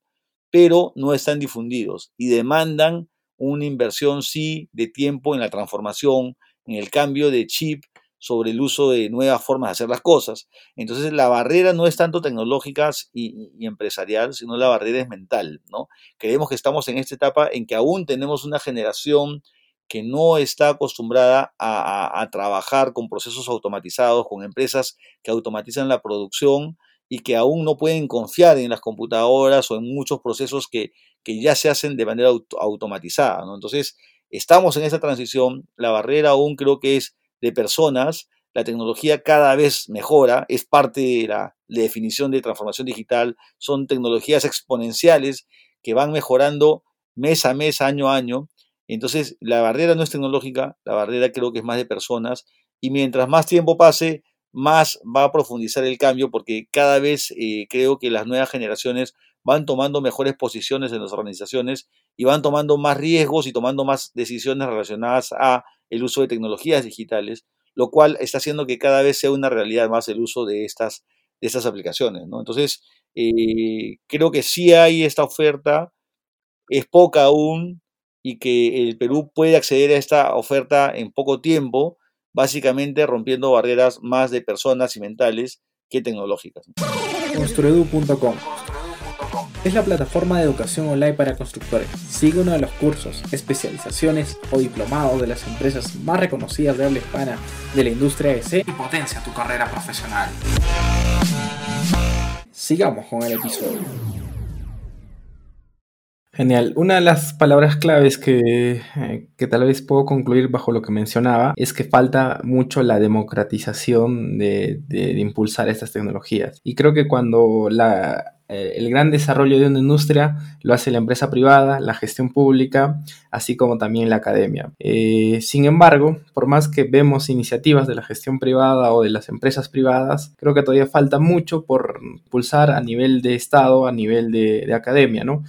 [SPEAKER 2] pero no están difundidos y demandan una inversión, sí, de tiempo en la transformación, en el cambio de chip, sobre el uso de nuevas formas de hacer las cosas. Entonces, la barrera no es tanto tecnológica y, y, empresarial, sino la barrera es mental, ¿no? Creemos que estamos en esta etapa en que aún tenemos una generación que no está acostumbrada a, trabajar con procesos automatizados, con empresas que automatizan la producción y que aún no pueden confiar en las computadoras o en muchos procesos que, ya se hacen de manera automatizada. Entonces, estamos en esa transición, la barrera aún creo que es de personas, la tecnología cada vez mejora, es parte de la, definición de transformación digital, son tecnologías exponenciales que van mejorando mes a mes, año a año. Entonces, la barrera no es tecnológica, la barrera creo que es más de personas y mientras más tiempo pase, más va a profundizar el cambio porque cada vez eh, creo que las nuevas generaciones van tomando mejores posiciones en las organizaciones y van tomando más riesgos y tomando más decisiones relacionadas a el uso de tecnologías digitales lo cual está haciendo que cada vez sea una realidad más el uso de estas, de estas aplicaciones. ¿no? Entonces, eh, creo que sí hay esta oferta, es poca aún, y que el Perú puede acceder a esta oferta en poco tiempo, básicamente rompiendo barreras más de personas y mentales que tecnológicas.
[SPEAKER 1] Construedu.com es la plataforma de educación online para constructores. Sigue uno de los cursos, especializaciones o diplomados de las empresas más reconocidas de habla hispana de la industria EC y potencia tu carrera profesional. Sigamos con el episodio. Genial. Una de las palabras claves que, eh, que, tal vez puedo concluir bajo lo que mencionaba es que falta mucho la democratización de, de impulsar estas tecnologías. Y creo que cuando la, eh, el gran desarrollo de una industria lo hace la empresa privada, la gestión pública, así como también la academia. Eh, sin embargo, por más que vemos iniciativas de la gestión privada o de las empresas privadas, creo que todavía falta mucho por pulsar a nivel de Estado, a nivel de academia, ¿no?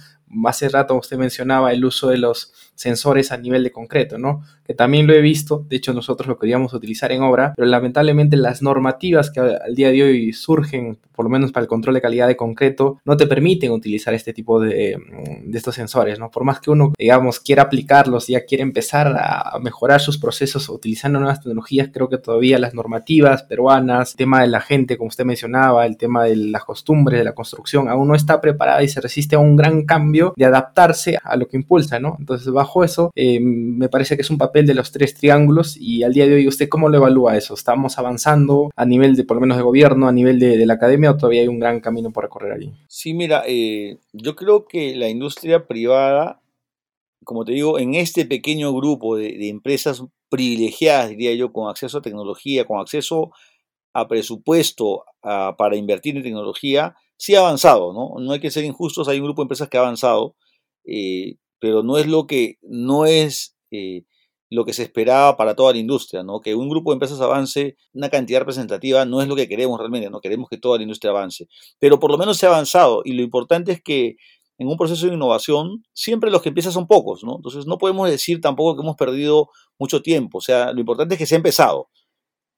[SPEAKER 1] Hace rato usted mencionaba el uso de los sensores a nivel de concreto, ¿no? Que también lo he visto, de hecho nosotros lo queríamos utilizar en obra, pero lamentablemente las normativas que al día de hoy surgen, por lo menos para el control de calidad de concreto, no te permiten utilizar este tipo de, de estos sensores, ¿no? Por más que uno, digamos, quiera aplicarlos, ya quiere empezar a mejorar sus procesos utilizando nuevas tecnologías, creo que todavía las normativas peruanas, el tema de la gente, como usted mencionaba, el tema de las costumbres de la construcción, aún no está preparada y se resiste a un gran cambio de adaptarse a lo que impulsa, ¿no? Entonces, bajo eso, eh, me parece que es un papel de los tres triángulos y al día de hoy usted cómo lo evalúa eso? ¿Estamos avanzando a nivel de, por lo menos de gobierno, a nivel de, la academia o todavía hay un gran camino por recorrer allí?
[SPEAKER 2] Sí, mira, eh, yo creo que la industria privada, como te digo, en este pequeño grupo de, empresas privilegiadas, diría yo, con acceso a tecnología, con acceso a presupuesto para invertir en tecnología, sí ha avanzado, ¿no? No hay que ser injustos, hay un grupo de empresas que ha avanzado, eh, pero no es lo que, no es eh, lo que se esperaba para toda la industria, ¿no? Que un grupo de empresas avance una cantidad representativa no es lo que queremos realmente, no queremos que toda la industria avance, pero por lo menos se ha avanzado y lo importante es que en un proceso de innovación siempre los que empiezan son pocos, ¿no? Entonces no podemos decir tampoco que hemos perdido mucho tiempo, o sea, lo importante es que se ha empezado,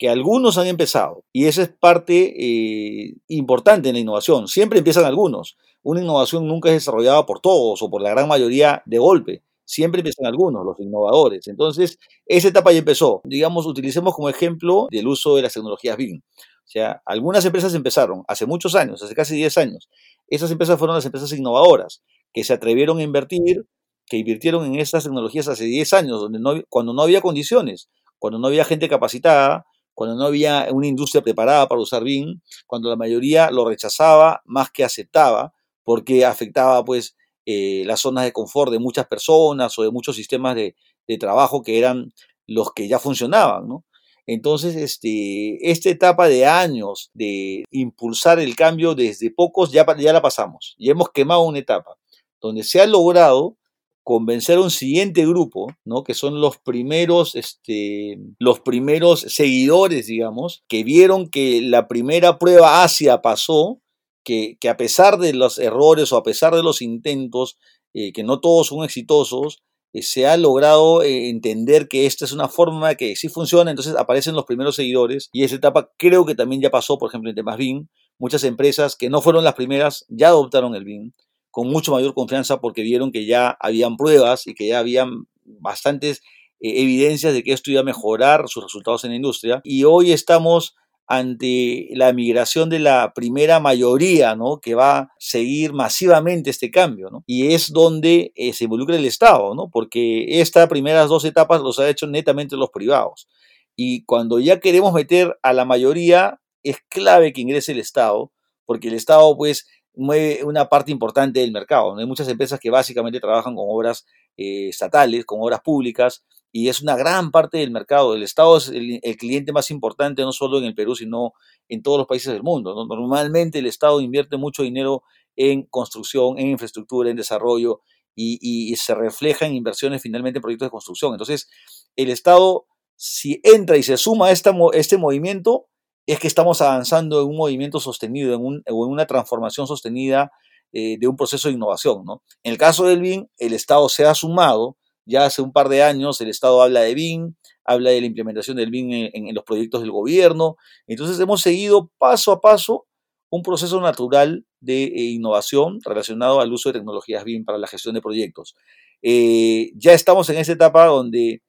[SPEAKER 2] que algunos han empezado y esa es parte eh, importante en la innovación, siempre empiezan algunos una innovación nunca es desarrollada por todos o por la gran mayoría de golpe. Siempre empiezan algunos, los innovadores. Entonces, esa etapa ya empezó. Digamos, utilicemos como ejemplo el uso de las tecnologías BIM. O sea, algunas empresas empezaron hace muchos años, hace casi 10 años. Esas empresas fueron las empresas innovadoras, que se atrevieron a invertir, que invirtieron en estas tecnologías hace 10 años, donde no, cuando no había condiciones, cuando no había gente capacitada, cuando no había una industria preparada para usar BIM, cuando la mayoría lo rechazaba más que aceptaba, porque afectaba pues eh, las zonas de confort de muchas personas o de muchos sistemas de, trabajo que eran los que ya funcionaban, ¿no? Entonces, este, esta etapa de años de impulsar el cambio desde pocos ya, ya la pasamos, y hemos quemado una etapa donde se ha logrado convencer a un siguiente grupo, ¿no? que son los primeros, este, los primeros seguidores, digamos, que vieron que la primera prueba Asia pasó que, a pesar de los errores o a pesar de los intentos, eh, que no todos son exitosos, eh, se ha logrado eh, entender que esta es una forma que sí funciona, entonces aparecen los primeros seguidores y esa etapa creo que también ya pasó, por ejemplo, en temas BIM. Muchas empresas que no fueron las primeras ya adoptaron el BIM con mucho mayor confianza porque vieron que ya habían pruebas y que ya habían bastantes evidencias de que esto iba a mejorar sus resultados en la industria. Y hoy estamos ante la migración de la primera mayoría, ¿no? Que va a seguir masivamente este cambio, ¿no? Y es donde eh, se involucra el Estado, ¿no? Porque estas primeras dos etapas los ha hecho netamente los privados. Y cuando ya queremos meter a la mayoría, es clave que ingrese el Estado, porque el Estado pues una parte importante del mercado. Hay muchas empresas que básicamente trabajan con obras eh, estatales, con obras públicas, y es una gran parte del mercado. El Estado es el, cliente más importante no solo en el Perú, sino en todos los países del mundo. Normalmente el Estado invierte mucho dinero en construcción, en infraestructura, en desarrollo, y, se refleja en inversiones finalmente en proyectos de construcción. Entonces, el Estado, si entra y se suma a este movimiento, es que estamos avanzando en un movimiento sostenido, en, en una transformación sostenida eh, de un proceso de innovación. ¿no? En el caso del BIM, el Estado se ha sumado, ya hace un par de años el Estado habla de BIM, habla de la implementación del BIM en, los proyectos del gobierno, entonces hemos seguido paso a paso un proceso natural de eh, innovación relacionado al uso de tecnologías BIM para la gestión de proyectos. Eh, ya estamos en esa etapa donde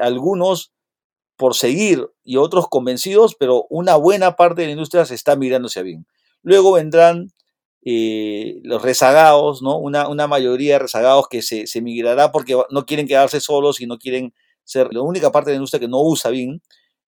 [SPEAKER 2] algunos por seguir y otros convencidos, pero una buena parte de la industria se está migrando hacia BIM. Luego vendrán eh, los rezagados, ¿no? Una, una, mayoría de rezagados que se, se, migrará porque no quieren quedarse solos y no quieren ser la única parte de la industria que no usa BIM.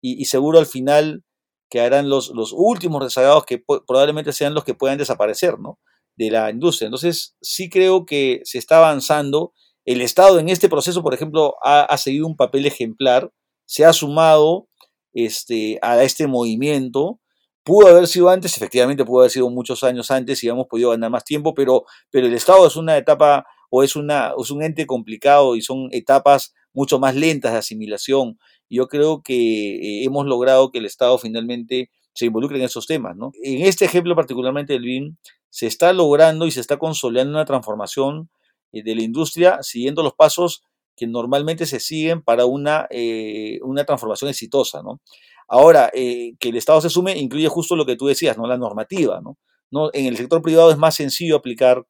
[SPEAKER 2] Y, seguro al final quedarán los, los últimos rezagados que probablemente sean los que puedan desaparecer, ¿no? De la industria. Entonces, sí creo que se está avanzando. El Estado en este proceso, por ejemplo, ha, ha seguido un papel ejemplar se ha sumado este, a este movimiento. Pudo haber sido antes, efectivamente pudo haber sido muchos años antes y hemos podido ganar más tiempo, pero, pero el Estado es una etapa o es, una, es un ente complicado y son etapas mucho más lentas de asimilación. Yo creo que eh, hemos logrado que el Estado finalmente se involucre en esos temas. ¿no? En este ejemplo particularmente del BIM, se está logrando y se está consolidando una transformación eh, de la industria siguiendo los pasos que normalmente se siguen para una, eh, una transformación exitosa, ¿no? Ahora, eh, que el Estado se sume incluye justo lo que tú decías, ¿no? La normativa, ¿no? ¿No? En el sector privado es más sencillo aplicar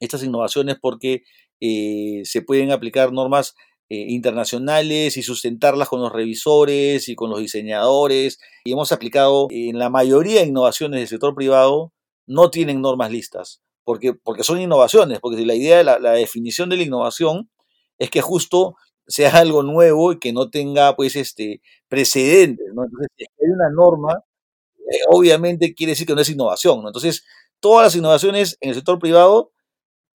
[SPEAKER 2] estas innovaciones porque eh, se pueden aplicar normas internacionales y sustentarlas con los revisores y con los diseñadores. Y hemos aplicado en la mayoría de innovaciones del sector privado, no tienen normas listas, porque, porque son innovaciones, porque la idea de la, la definición de la innovación es que justo sea algo nuevo y que no tenga pues este precedentes, ¿no? Entonces, si hay una norma, eh, obviamente quiere decir que no es innovación, ¿no? Entonces, todas las innovaciones en el sector privado,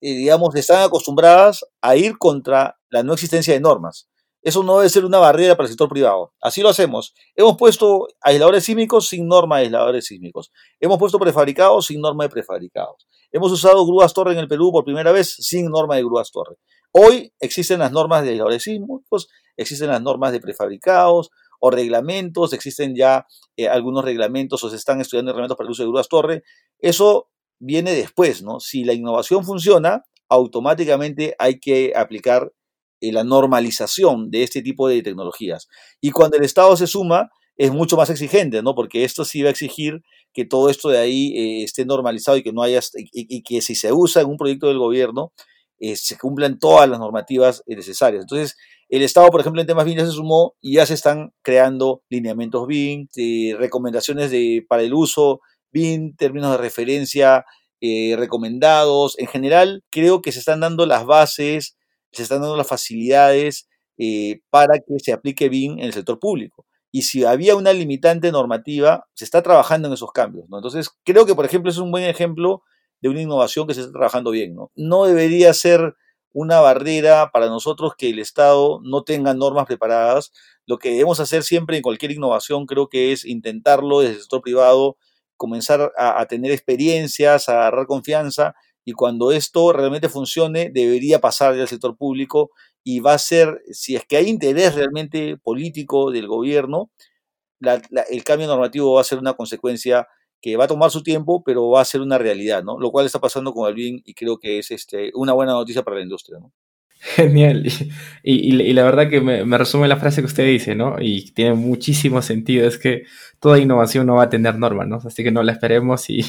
[SPEAKER 2] eh, digamos, están acostumbradas a ir contra la no existencia de normas. Eso no debe ser una barrera para el sector privado. Así lo hacemos. Hemos puesto aisladores sísmicos sin norma de aisladores sísmicos. Hemos puesto prefabricados sin norma de prefabricados. Hemos usado grúas torre en el Perú por primera vez sin norma de grúas torre. Hoy existen las normas de aisladores sísmicos, existen las normas de prefabricados o reglamentos, existen ya eh, algunos reglamentos o se están estudiando reglamentos para el uso de grúas torre. Eso viene después, ¿no? Si la innovación funciona, automáticamente hay que aplicar eh, la normalización de este tipo de tecnologías. Y cuando el Estado se suma, es mucho más exigente, ¿no? Porque esto sí va a exigir que todo esto de ahí eh, esté normalizado y que no haya, y, que si se usa en un proyecto del gobierno, eh, se cumplan todas las normativas necesarias. Entonces, el Estado, por ejemplo, en temas BIM ya se sumó y ya se están creando lineamientos BIM, recomendaciones de, para el uso BIM, términos de referencia recomendados. En general, creo que se están dando las bases se están dando las facilidades eh, para que se aplique BIM en el sector público. Y si había una limitante normativa, se está trabajando en esos cambios. Entonces, creo que, por ejemplo, es un buen ejemplo de una innovación que se está trabajando bien. ¿no? no debería ser una barrera para nosotros que el Estado no tenga normas preparadas. Lo que debemos hacer siempre en cualquier innovación creo que es intentarlo desde el sector privado, comenzar a, tener experiencias, a agarrar confianza y cuando esto realmente funcione debería pasar al sector público y va a ser, si es que hay interés realmente político del gobierno, el cambio normativo va a ser una consecuencia que va a tomar su tiempo, pero va a ser una realidad, ¿no? Lo cual está pasando con BIM y creo que es este, una buena noticia para la industria, ¿no?
[SPEAKER 1] Genial. Y, la verdad que me, resume la frase que usted dice, ¿no? Y tiene muchísimo sentido. Es que toda innovación no va a tener normas, ¿no? Así que no la esperemos [laughs] y,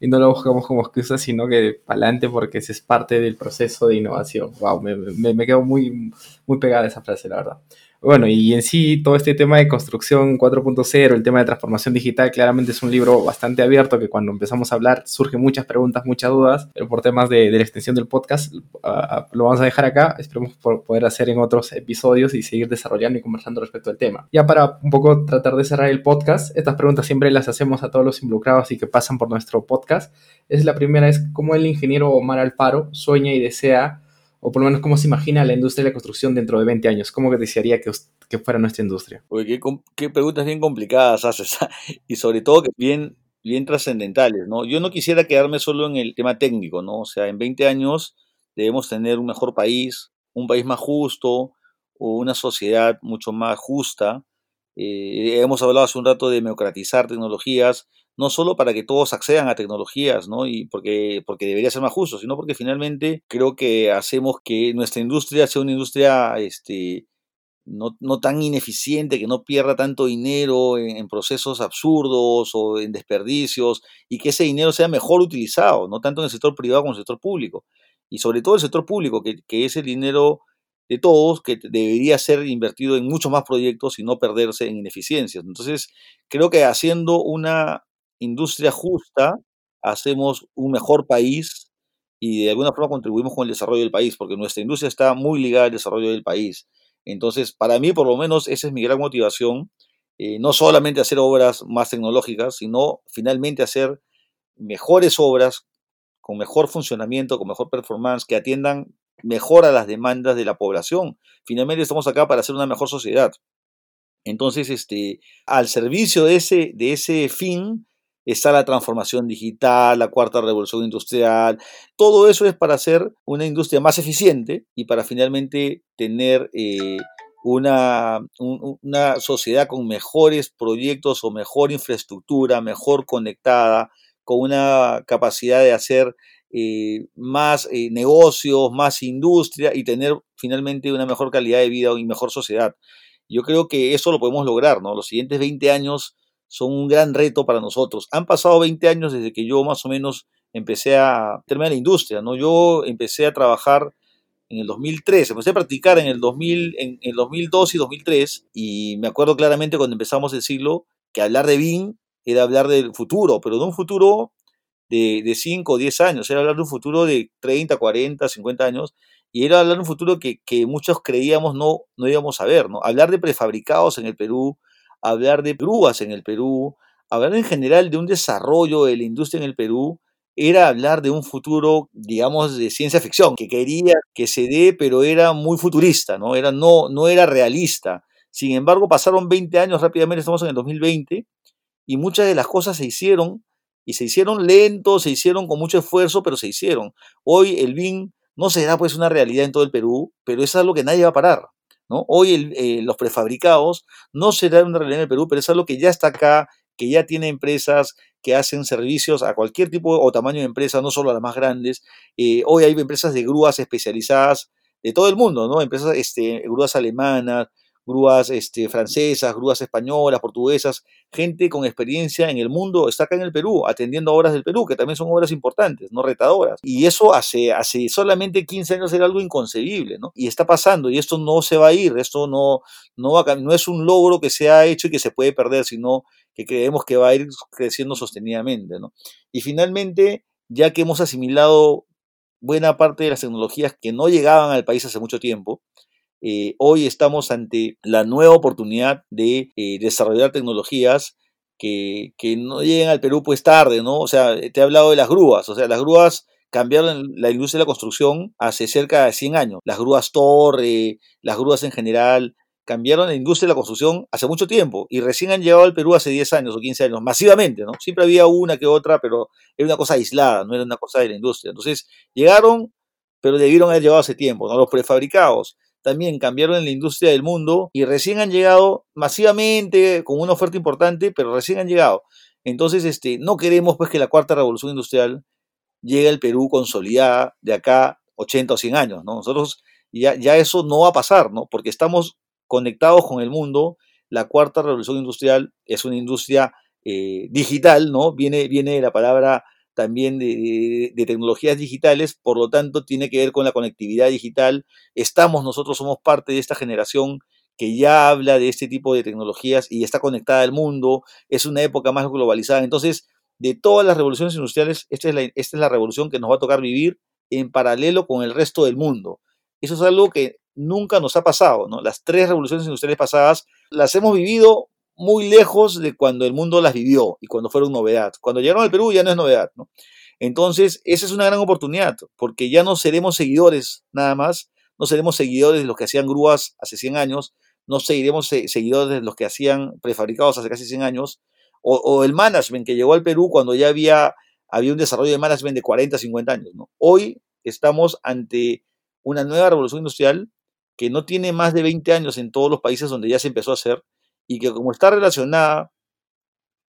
[SPEAKER 1] no lo buscamos como excusa, sino que para adelante porque ese es parte del proceso de innovación. Wow, me, me, quedo muy, muy pegada esa frase, la verdad. Bueno, y en sí todo este tema de construcción 4.0, el tema de transformación digital, claramente es un libro bastante abierto que cuando empezamos a hablar surgen muchas preguntas, muchas dudas, pero por temas de, la extensión del podcast lo vamos a dejar acá, esperemos poder hacer en otros episodios y seguir desarrollando y conversando respecto al tema. Ya para un poco tratar de cerrar el podcast, estas preguntas siempre las hacemos a todos los involucrados y que pasan por nuestro podcast. Es la primera, es cómo el ingeniero Omar Alfaro sueña y desea o por lo menos cómo se imagina la industria de la construcción dentro de 20 años? ¿Cómo desearía que, fuera nuestra industria?
[SPEAKER 2] Oye, qué, preguntas bien complicadas haces [laughs] y sobre todo bien, bien trascendentales, ¿no? Yo no quisiera quedarme solo en el tema técnico, ¿no? O sea, en 20 años debemos tener un mejor país, un país más justo o una sociedad mucho más justa. Eh, hemos hablado hace un rato de democratizar tecnologías, no solo para que todos accedan a tecnologías, ¿no? Y porque, porque debería ser más justo, sino porque finalmente creo que hacemos que nuestra industria sea una industria este, no, no tan ineficiente, que no pierda tanto dinero en, procesos absurdos o en desperdicios, y que ese dinero sea mejor utilizado, no tanto en el sector privado como en el sector público. Y sobre todo el sector público, que, que es el dinero de todos, que debería ser invertido en muchos más proyectos y no perderse en ineficiencias. Entonces, creo que haciendo una industria justa, hacemos un mejor país y de alguna forma contribuimos con el desarrollo del país, porque nuestra industria está muy ligada al desarrollo del país. Entonces, para mí, por lo menos, esa es mi gran motivación, eh, no solamente hacer obras más tecnológicas, sino finalmente hacer mejores obras con mejor funcionamiento, con mejor performance, que atiendan mejor a las demandas de la población. Finalmente estamos acá para hacer una mejor sociedad. Entonces, este, al servicio de ese, de ese fin, está la transformación digital, la cuarta revolución industrial. Todo eso es para hacer una industria más eficiente y para finalmente tener eh, una, sociedad con mejores proyectos o mejor infraestructura, mejor conectada, con una capacidad de hacer eh, más eh, negocios, más industria y tener finalmente una mejor calidad de vida y mejor sociedad. Yo creo que eso lo podemos lograr, ¿no? Los siguientes 20 años son un gran reto para nosotros. Han pasado 20 años desde que yo más o menos empecé a terminar la industria, ¿no? Yo empecé a trabajar en el 2003, empecé a practicar en el, 2000, en, el 2002 y 2003 y me acuerdo claramente cuando empezamos el siglo que hablar de BIM era hablar del futuro, pero de un futuro de, de 5 o 10 años, era hablar de un futuro de 30, 40, 50 años y era hablar de un futuro que, que muchos creíamos no, no íbamos a ver, ¿no? Hablar de prefabricados en el Perú, hablar de grúas en el Perú, hablar en general de un desarrollo de la industria en el Perú, era hablar de un futuro, digamos, de ciencia ficción, que quería que se dé, pero era muy futurista, ¿no? Era, no, no era realista. Sin embargo, pasaron 20 años, rápidamente estamos en el 2020, y muchas de las cosas se hicieron, y se hicieron lento, se hicieron con mucho esfuerzo, pero se hicieron. Hoy el BIM no será pues una realidad en todo el Perú, pero es algo que nadie va a parar. Hoy eh, los prefabricados no serán una realidad en el Perú, pero es algo que ya está acá, que ya tiene empresas que hacen servicios a cualquier tipo o tamaño de empresa, no solo a las más grandes. Eh, hoy hay empresas de grúas especializadas de todo el mundo, ¿no? Empresas, este, grúas alemanas, grúas este, francesas, grúas españolas, portuguesas, gente con experiencia en el mundo está acá en el Perú, atendiendo obras del Perú, que también son obras importantes, no retadoras. Y eso hace, hace solamente 15 años era algo inconcebible, ¿no? Y está pasando, y esto no se va a ir, esto no, no, va no es un logro que se ha hecho y que se puede perder, sino que creemos que va a ir creciendo sostenidamente, ¿no? Y finalmente, ya que hemos asimilado buena parte de las tecnologías que no llegaban al país hace mucho tiempo, eh, hoy estamos ante la nueva oportunidad de eh, desarrollar tecnologías que, que, no lleguen al Perú pues tarde, ¿no? O sea, te he hablado de las grúas, o sea, las grúas cambiaron la industria de la construcción hace cerca de 100 años. Las grúas Torre, las grúas en general, cambiaron la industria de la construcción hace mucho tiempo y recién han llegado al Perú hace 10 años o 15 años, masivamente, ¿no? Siempre había una que otra, pero era una cosa aislada, no era una cosa de la industria. Entonces, llegaron, pero debieron haber llegado hace tiempo, ¿no? Los prefabricados también cambiaron en la industria del mundo y recién han llegado masivamente con una oferta importante, pero recién han llegado. Entonces, este, no queremos pues que la cuarta revolución industrial llegue al Perú consolidada de acá 80 o 100 años, ¿no? Nosotros ya, ya eso no va a pasar, ¿no? Porque estamos conectados con el mundo. La cuarta revolución industrial es una industria eh, digital, ¿no? Viene, viene de la palabra también de, tecnologías digitales, por lo tanto tiene que ver con la conectividad digital. Estamos, nosotros somos parte de esta generación que ya habla de este tipo de tecnologías y está conectada al mundo, es una época más globalizada. Entonces, de todas las revoluciones industriales, esta es la, esta es la revolución que nos va a tocar vivir en paralelo con el resto del mundo. Eso es algo que nunca nos ha pasado, ¿no? Las tres revoluciones industriales pasadas las hemos vivido muy lejos de cuando el mundo las vivió y cuando fueron novedad. Cuando llegaron al Perú ya no es novedad, ¿no? Entonces, esa es una gran oportunidad, porque ya no seremos seguidores nada más, no seremos seguidores de los que hacían grúas hace 100 años, no seguiremos seguidores de los que hacían prefabricados hace casi 100 años, o, el management que llegó al Perú cuando ya había, había un desarrollo de management de 40, 50 años. Hoy estamos ante una nueva revolución industrial que no tiene más de 20 años en todos los países donde ya se empezó a hacer y que como está relacionada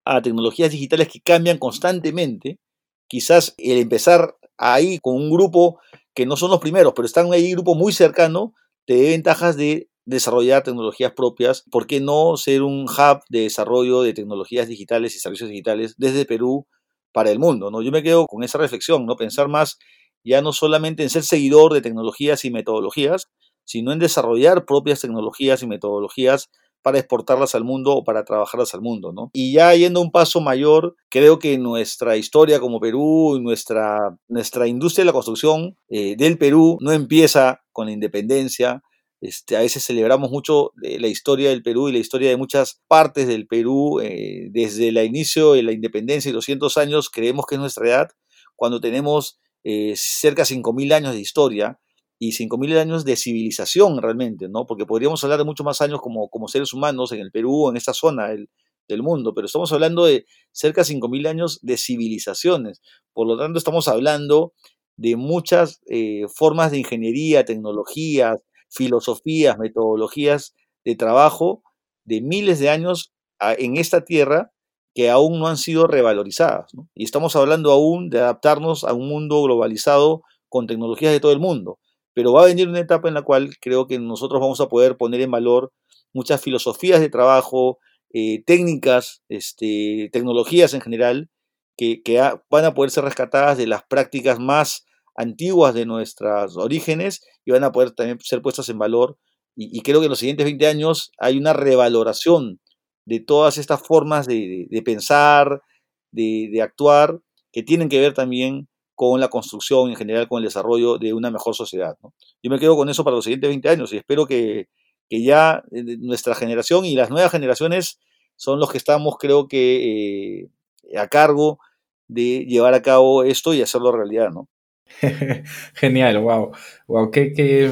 [SPEAKER 2] a tecnologías digitales que cambian constantemente, quizás el empezar ahí con un grupo que no son los primeros, pero están ahí un grupo muy cercano, te dé ventajas de desarrollar tecnologías propias, ¿por qué no ser un hub de desarrollo de tecnologías digitales y servicios digitales desde Perú para el mundo? ¿no? Yo me quedo con esa reflexión, ¿no? pensar más ya no solamente en ser seguidor de tecnologías y metodologías, sino en desarrollar propias tecnologías y metodologías para exportarlas al mundo o para trabajarlas al mundo, ¿no? Y ya yendo un paso mayor, creo que nuestra historia como Perú y nuestra, nuestra industria de la construcción eh, del Perú no empieza con la independencia, este, a veces celebramos mucho la historia del Perú y la historia de muchas partes del Perú. Eh, desde el inicio de la independencia y 200 años creemos que es nuestra edad, cuando tenemos eh, cerca de 5.000 años de historia y 5.000 años de civilización realmente, ¿no? Porque podríamos hablar de muchos más años como, como seres humanos en el Perú, en esta zona del, del mundo, pero estamos hablando de cerca de 5.000 años de civilizaciones. Por lo tanto, estamos hablando de muchas eh, formas de ingeniería, tecnologías, filosofías, metodologías de trabajo de miles de años en esta tierra que aún no han sido revalorizadas. Y estamos hablando aún de adaptarnos a un mundo globalizado con tecnologías de todo el mundo. Pero va a venir una etapa en la cual creo que nosotros vamos a poder poner en valor muchas filosofías de trabajo, eh, técnicas, este, tecnologías en general, que, van a poder ser rescatadas de las prácticas más antiguas de nuestros orígenes y van a poder también ser puestas en valor. Y, creo que en los siguientes 20 años hay una revaloración de todas estas formas de, pensar, de, actuar, que tienen que ver también con la construcción en general, con el desarrollo de una mejor sociedad. Yo me quedo con eso para los siguientes 20 años y espero que, ya eh, nuestra generación y las nuevas generaciones son los que estamos, creo que, eh, a cargo de llevar a cabo esto y hacerlo realidad, ¿no? [laughs]
[SPEAKER 1] Genial, wow. Wow, qué, qué,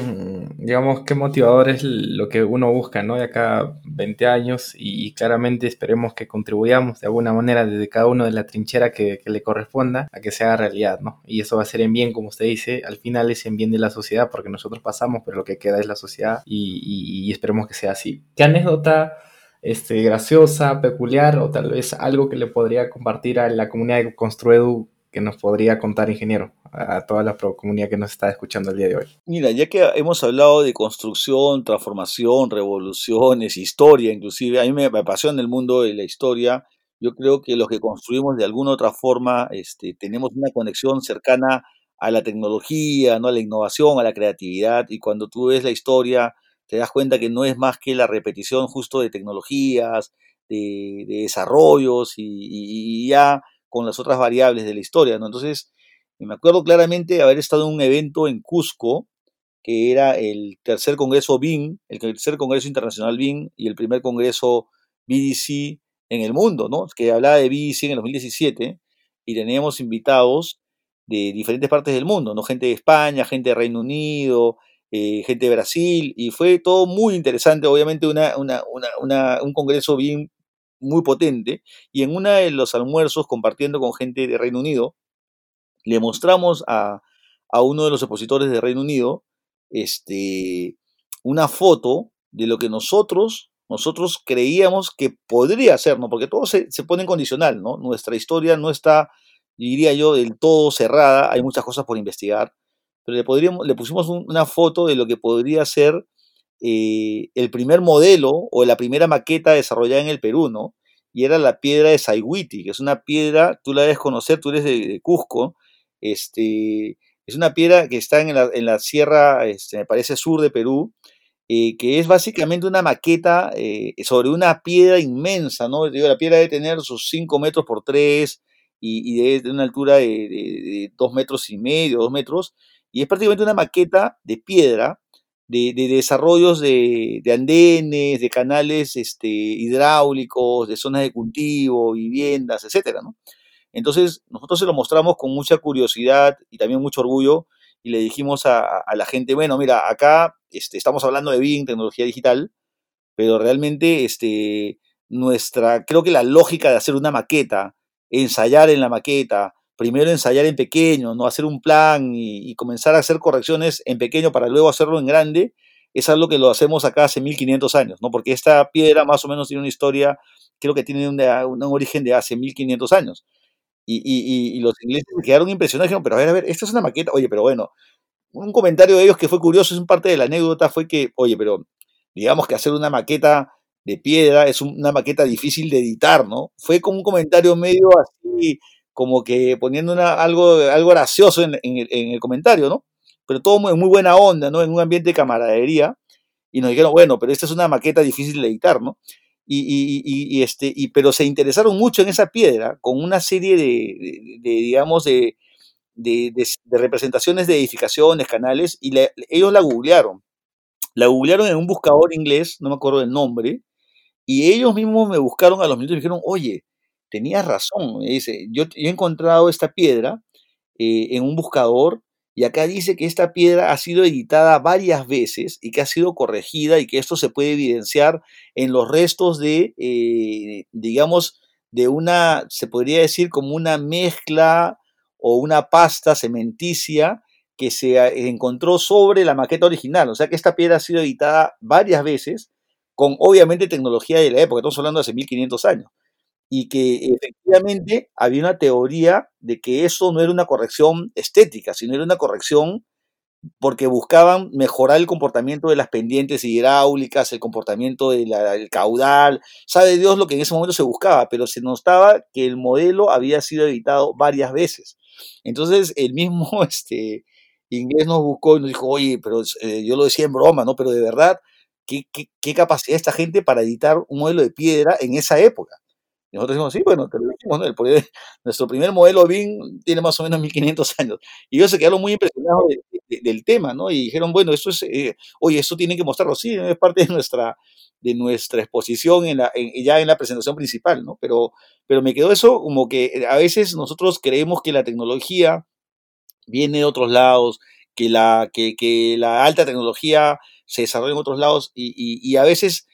[SPEAKER 1] digamos, qué motivador es lo que uno busca, ¿no? De acá 20 años y, claramente esperemos que contribuyamos de alguna manera desde cada uno de la trinchera que, le corresponda a que se haga realidad, ¿no? Y eso va a ser en bien, como usted dice, al final es en bien de la sociedad porque nosotros pasamos, pero lo que queda es la sociedad y, y esperemos que sea así. ¿Qué anécdota? Este, graciosa, peculiar o tal vez algo que le podría compartir a la comunidad de Construedu que nos podría contar, ingeniero, a toda la comunidad que nos está escuchando el día de hoy?
[SPEAKER 2] Mira, ya que hemos hablado de construcción, transformación, revoluciones, historia, inclusive, a mí me apasiona el mundo de la historia. Yo creo que los que construimos de alguna u otra forma este, tenemos una conexión cercana a la tecnología, ¿no? a la innovación, a la creatividad, y cuando tú ves la historia, te das cuenta que no es más que la repetición justo de tecnologías, de, desarrollos, y, y ya con las otras variables de la historia, ¿no? Entonces, me acuerdo claramente haber estado en un evento en Cusco, que era el tercer congreso BIM, el tercer congreso internacional BIM y el primer congreso BDC en el mundo, ¿no? Que hablaba de BDC en el 2017 y teníamos invitados de diferentes partes del mundo, ¿no? Gente de España, gente de Reino Unido, eh, gente de Brasil, y fue todo muy interesante, obviamente una, un congreso BIM muy potente y en uno de los almuerzos compartiendo con gente de Reino Unido, le mostramos a, uno de los expositores de Reino Unido este, una foto de lo que nosotros, nosotros creíamos que podría ser, ¿no? Porque todo se, pone en condicional, ¿no? Nuestra historia no está, diría yo, del todo cerrada, hay muchas cosas por investigar, pero le, podríamos, le pusimos una foto de lo que podría ser eh, el primer modelo o la primera maqueta desarrollada en el Perú, ¿no? Y era la piedra de Sayhuiti, que es una piedra, tú la debes conocer, tú eres de, Cusco, este, es una piedra que está en la, sierra, este, me parece, sur de Perú, eh, que es básicamente una maqueta eh, sobre una piedra inmensa, ¿no? La piedra debe tener sus 5 metros por 3 y, y de, una altura de, 2 metros y medio, 2 metros, y es prácticamente una maqueta de piedra de, desarrollos de, andenes, de canales este, hidráulicos, de zonas de cultivo, viviendas, etcétera, ¿no? Entonces, nosotros se lo mostramos con mucha curiosidad y también mucho orgullo y le dijimos a, la gente, bueno, mira, acá este, estamos hablando de BIM, tecnología digital, pero realmente este, nuestra, creo que la lógica de hacer una maqueta, ensayar en la maqueta, primero ensayar en pequeño, no hacer un plan y, comenzar a hacer correcciones en pequeño para luego hacerlo en grande, es algo que lo hacemos acá hace 1500 años, ¿no? Porque esta piedra más o menos tiene una historia, creo que tiene un, un origen de hace 1500 años. Y, los ingleses se quedaron impresionados, dijeron, pero a ver, a ver, esta es una maqueta, oye, pero bueno, un comentario de ellos que fue curioso, es parte de la anécdota, fue que, oye, pero digamos que hacer una maqueta de piedra es una maqueta difícil de editar, ¿no? Fue como un comentario medio así, como que poniendo una, algo, algo gracioso en, el, comentario, ¿no? Pero todo muy, muy buena onda, ¿no? En un ambiente de camaradería. Y nos dijeron, bueno, pero esta es una maqueta difícil de editar, ¿no? y, este, y, pero se interesaron mucho en esa piedra con una serie de, digamos, de, de, representaciones de edificaciones, canales, y ellos la googlearon. La googlearon en un buscador inglés, no me acuerdo del nombre, y ellos mismos me buscaron a los minutos y me dijeron, oye, tenías razón, dice, yo, he encontrado esta piedra eh, en un buscador y acá dice que esta piedra ha sido editada varias veces y que ha sido corregida y que esto se puede evidenciar en los restos de, eh, digamos, de una, se podría decir como una mezcla o una pasta cementicia que se encontró sobre la maqueta original. O sea que esta piedra ha sido editada varias veces con obviamente tecnología de la época, estamos hablando de hace 1500 años y que efectivamente había una teoría de que eso no era una corrección estética, sino era una corrección porque buscaban mejorar el comportamiento de las pendientes hidráulicas, el comportamiento del caudal, sabe Dios lo que en ese momento se buscaba, pero se notaba que el modelo había sido editado varias veces. Entonces el mismo [laughs] este, inglés nos buscó y nos dijo, oye, pero eh, yo lo decía en broma, ¿no? Pero de verdad, ¿qué, qué, qué capacidad esta gente para editar un modelo de piedra en esa época? Y nosotros decimos, sí, bueno, te lo dijimos, ¿no? nuestro primer modelo BIM tiene más o menos 1500 [laughs] años. Y ellos se quedaron muy impresionados del tema, ¿no? Y dijeron, bueno, esto es, eh, oye, esto tienen que mostrarlo, sí, es parte de nuestra, de nuestra exposición en la, ya en la presentación principal, ¿no? Pero, pero me quedó eso como que eh, a veces nosotros creemos que la tecnología viene de otros lados, que la, que, que la alta tecnología se desarrolla en otros lados y, y a veces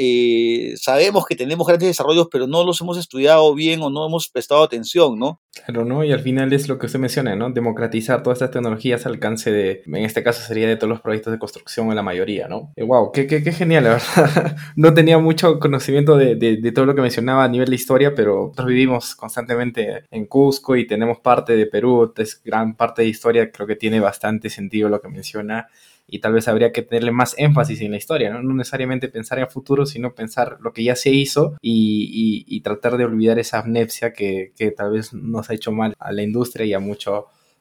[SPEAKER 2] eh, sabemos que tenemos grandes desarrollos, pero no los hemos estudiado bien o no hemos prestado atención, ¿no?
[SPEAKER 1] Claro, ¿no? Y al final es lo que usted menciona, ¿no? Democratizar todas estas tecnologías al alcance de, en este caso sería de todos los proyectos de construcción en la mayoría, ¿no? wow, qué, qué, qué, genial, la verdad. [laughs] no tenía mucho conocimiento de, de, de, todo lo que mencionaba a nivel de historia, pero nosotros vivimos constantemente en Cusco y tenemos parte de Perú, es gran parte de historia, creo que tiene bastante sentido lo que menciona y tal vez habría que tenerle más énfasis en la historia, ¿no? necesariamente pensar en futuro, sino pensar lo que ya se hizo y, tratar de olvidar esa amnesia que, tal vez nos ha hecho mal a la industria y a mucha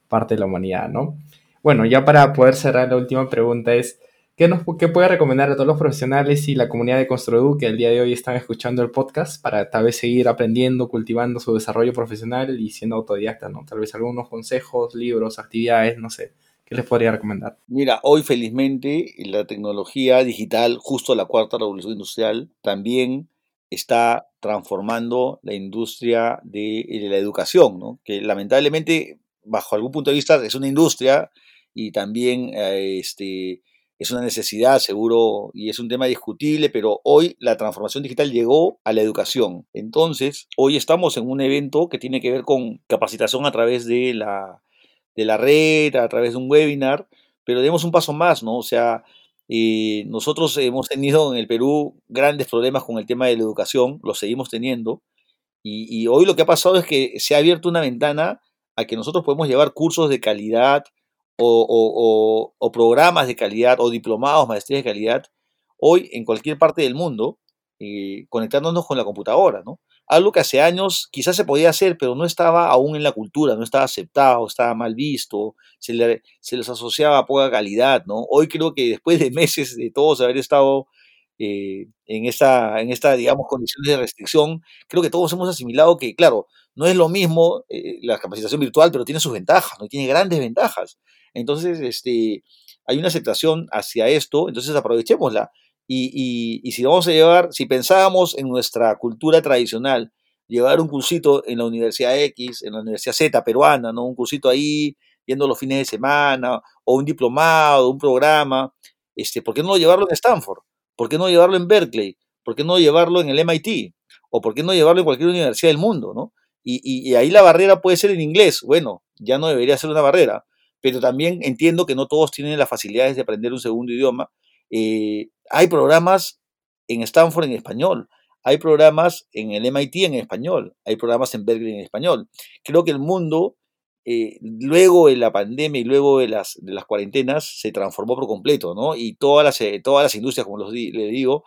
[SPEAKER 1] parte de la humanidad, ¿no? Bueno, ya para poder cerrar la última pregunta es, ¿qué, nos, qué puede recomendar a todos los profesionales y la comunidad de Construedu que el día de hoy están escuchando el podcast para tal vez seguir aprendiendo, cultivando su desarrollo profesional y siendo autodidacta, ¿no? Tal vez algunos consejos, libros, actividades, no sé. ¿Qué les podría recomendar?
[SPEAKER 2] Mira, hoy felizmente la tecnología digital, justo la cuarta revolución industrial, también está transformando la industria de, la educación, ¿no? que lamentablemente, bajo algún punto de vista, es una industria y también eh, este, es una necesidad, seguro, y es un tema discutible, pero hoy la transformación digital llegó a la educación. Entonces, hoy estamos en un evento que tiene que ver con capacitación a través de la de la red, a través de un webinar, pero demos un paso más, ¿no? O sea, eh, nosotros hemos tenido en el Perú grandes problemas con el tema de la educación, lo seguimos teniendo, y, hoy lo que ha pasado es que se ha abierto una ventana a que nosotros podemos llevar cursos de calidad o, programas de calidad o diplomados, maestrías de calidad, hoy en cualquier parte del mundo, eh, conectándonos con la computadora, ¿no? Algo que hace años quizás se podía hacer, pero no estaba aún en la cultura, no estaba aceptado, estaba mal visto, se, les asociaba a poca calidad, ¿no? Hoy creo que después de meses de todos haber estado eh, en, esta, en esta, digamos, condiciones de restricción, creo que todos hemos asimilado que, claro, no es lo mismo eh, la capacitación virtual, pero tiene sus ventajas, ¿no? Tiene grandes ventajas. Entonces, este, hay una aceptación hacia esto, entonces aprovechémosla. Y, si vamos a llevar, si pensábamos en nuestra cultura tradicional, llevar un cursito en la Universidad X, en la Universidad Z peruana, ¿no? Un cursito ahí, yendo los fines de semana, o un diplomado, un programa, este, ¿por qué no llevarlo en Stanford? ¿Por qué no llevarlo en Berkeley? ¿Por qué no llevarlo en el MIT? ¿O por qué no llevarlo en cualquier universidad del mundo, ¿no? Y, y ahí la barrera puede ser en inglés. Bueno, ya no debería ser una barrera, pero también entiendo que no todos tienen las facilidades de aprender un segundo idioma eh, hay programas en Stanford en español, hay programas en el MIT en español, hay programas en Berkeley en español. Creo que el mundo, eh, luego de la pandemia y luego de las, de las cuarentenas, se transformó por completo, ¿no? Y todas las, eh, todas las industrias, como les digo,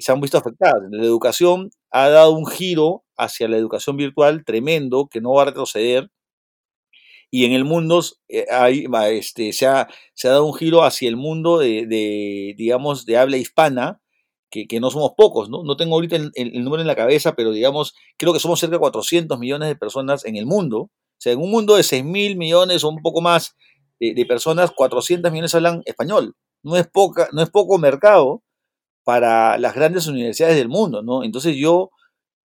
[SPEAKER 2] se han visto afectadas. La educación ha dado un giro hacia la educación virtual tremendo que no va a retroceder y en el mundo eh, este, se, ha, dado un giro hacia el mundo de, digamos, de habla hispana, que, no somos pocos, ¿no? No tengo ahorita el, número en la cabeza, pero digamos, creo que somos cerca de 400 millones de personas en el mundo. O sea, en un mundo de 6 mil millones o un poco más de, personas, 400 millones hablan español. No es, poca, no es poco mercado para las grandes universidades del mundo, ¿no? Entonces yo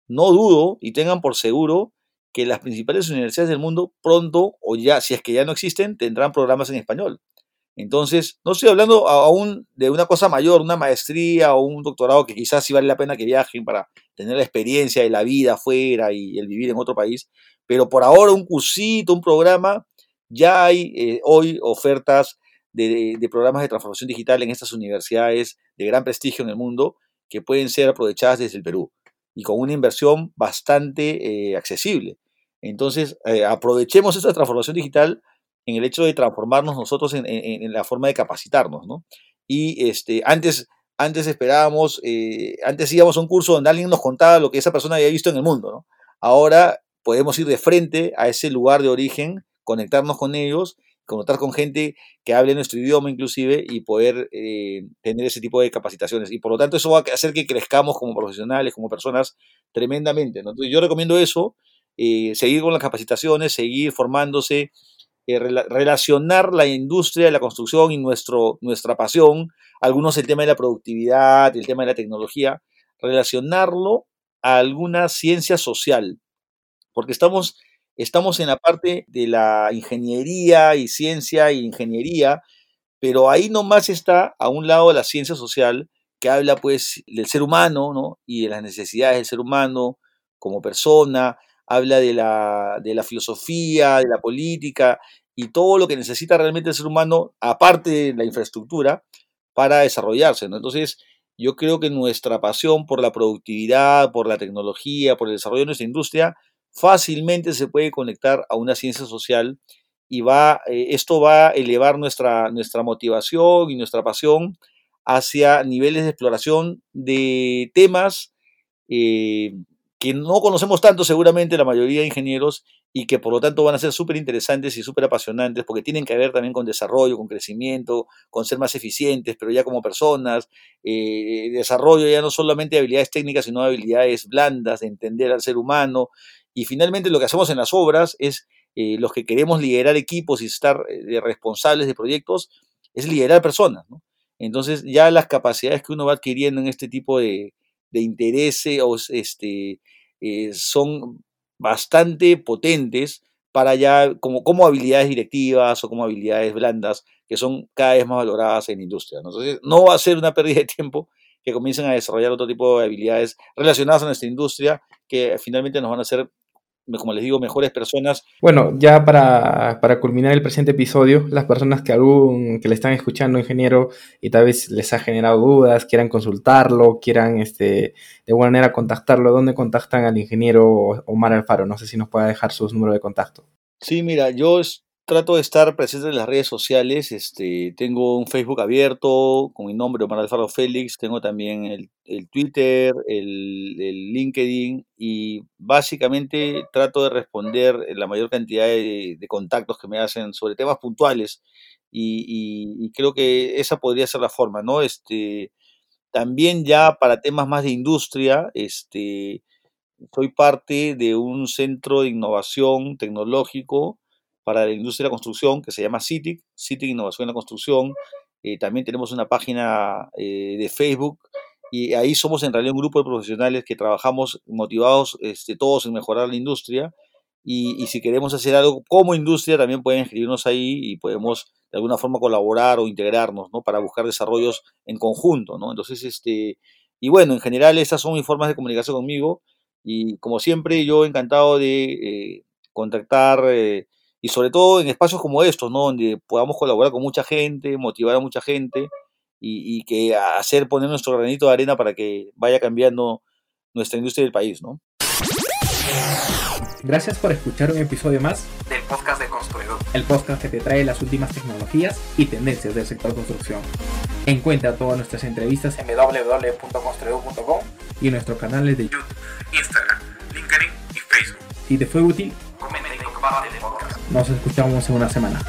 [SPEAKER 2] no dudo y tengan por seguro que las principales universidades del mundo pronto, o ya, si es que ya no existen, tendrán programas en español. Entonces, no estoy hablando aún de una cosa mayor, una maestría o un doctorado que quizás sí vale la pena que viajen para tener la experiencia de la vida afuera y el vivir en otro país, pero por ahora un cursito, un programa, ya hay eh, hoy ofertas de, programas de transformación digital en estas universidades de gran prestigio en el mundo que pueden ser aprovechadas desde el Perú y con una inversión bastante eh, accesible. Entonces, eh, aprovechemos esta transformación digital en el hecho de transformarnos nosotros en, la forma de capacitarnos, ¿no? Y este, antes, antes esperábamos, eh, antes íbamos a un curso donde alguien nos contaba lo que esa persona había visto en el mundo, ¿no? Ahora podemos ir de frente a ese lugar de origen, conectarnos con ellos, conectar con gente que hable nuestro idioma inclusive y poder eh, tener ese tipo de capacitaciones. Y por lo tanto eso va a hacer que crezcamos como profesionales, como personas tremendamente. ¿no? Entonces yo recomiendo eso eh, seguir con las capacitaciones, seguir formándose, eh, relacionar la industria de la construcción y nuestro, nuestra pasión, algunos el tema de la productividad, el tema de la tecnología, relacionarlo a alguna ciencia social, porque estamos, estamos en la parte de la ingeniería y ciencia y ingeniería, pero ahí nomás está a un lado la ciencia social que habla pues del ser humano ¿no? y de las necesidades del ser humano como persona, habla de la, de la filosofía, de la política y todo lo que necesita realmente el ser humano, aparte de la infraestructura, para desarrollarse. Entonces, yo creo que nuestra pasión por la productividad, por la tecnología, por el desarrollo de nuestra industria, fácilmente se puede conectar a una ciencia social y va, eh, esto va a elevar nuestra, nuestra motivación y nuestra pasión hacia niveles de exploración de temas eh, que no conocemos tanto seguramente la mayoría de ingenieros y que por lo tanto van a ser súper interesantes y súper apasionantes porque tienen que ver también con desarrollo, con crecimiento, con ser más eficientes, pero ya como personas, eh, desarrollo ya no solamente de habilidades técnicas, sino de habilidades blandas, de entender al ser humano. Y finalmente lo que hacemos en las obras es, eh, los que queremos liderar equipos y estar eh, responsables de proyectos, es liderar personas. Entonces ya las capacidades que uno va adquiriendo en este tipo de, de interés o este, eh, son bastante potentes para ya como, como habilidades directivas o como habilidades blandas que son cada vez más valoradas en industria. Entonces, no va a ser una pérdida de tiempo que comiencen a desarrollar otro tipo de habilidades relacionadas a nuestra industria que finalmente nos van a hacer como les digo, mejores personas.
[SPEAKER 1] Bueno, ya para, para, culminar el presente episodio, las personas que algún que le están escuchando, ingeniero, y tal vez les ha generado dudas, quieran consultarlo, quieran este, de alguna manera contactarlo, ¿dónde contactan al ingeniero Omar Alfaro? No sé si nos puede dejar sus números de contacto.
[SPEAKER 2] Sí, mira, yo trato de estar presente en las redes sociales. Este, tengo un Facebook abierto con mi nombre, Omar Alfaro Félix. Tengo también el, Twitter, el, LinkedIn y básicamente trato de responder la mayor cantidad de, contactos que me hacen sobre temas puntuales. Y, creo que esa podría ser la forma, ¿no? Este, también ya para temas más de industria, este, soy parte de un centro de innovación tecnológico para la industria de la construcción que se llama CITIC, CITIC Innovación en la Construcción. Eh, también tenemos una página eh, de Facebook y ahí somos en realidad un grupo de profesionales que trabajamos motivados este, todos en mejorar la industria y, si queremos hacer algo como industria también pueden escribirnos ahí y podemos de alguna forma colaborar o integrarnos ¿no? para buscar desarrollos en conjunto. ¿no? Entonces, este, y bueno, en general estas son mis formas de comunicación conmigo y como siempre yo encantado de eh, contactar y sobre todo en espacios como estos, ¿no? Donde podamos colaborar con mucha gente, motivar a mucha gente y, que hacer poner nuestro granito de arena para que vaya cambiando nuestra industria del país, ¿no?
[SPEAKER 1] Gracias por escuchar un episodio más del podcast de Construidor, el podcast que te trae las últimas tecnologías y tendencias del sector construcción. Encuentra todas nuestras entrevistas en www.construidor.com y en nuestros canales de YouTube, Instagram, LinkedIn y Facebook. Si te fue útil, comenta Nos escuchamos en una semana.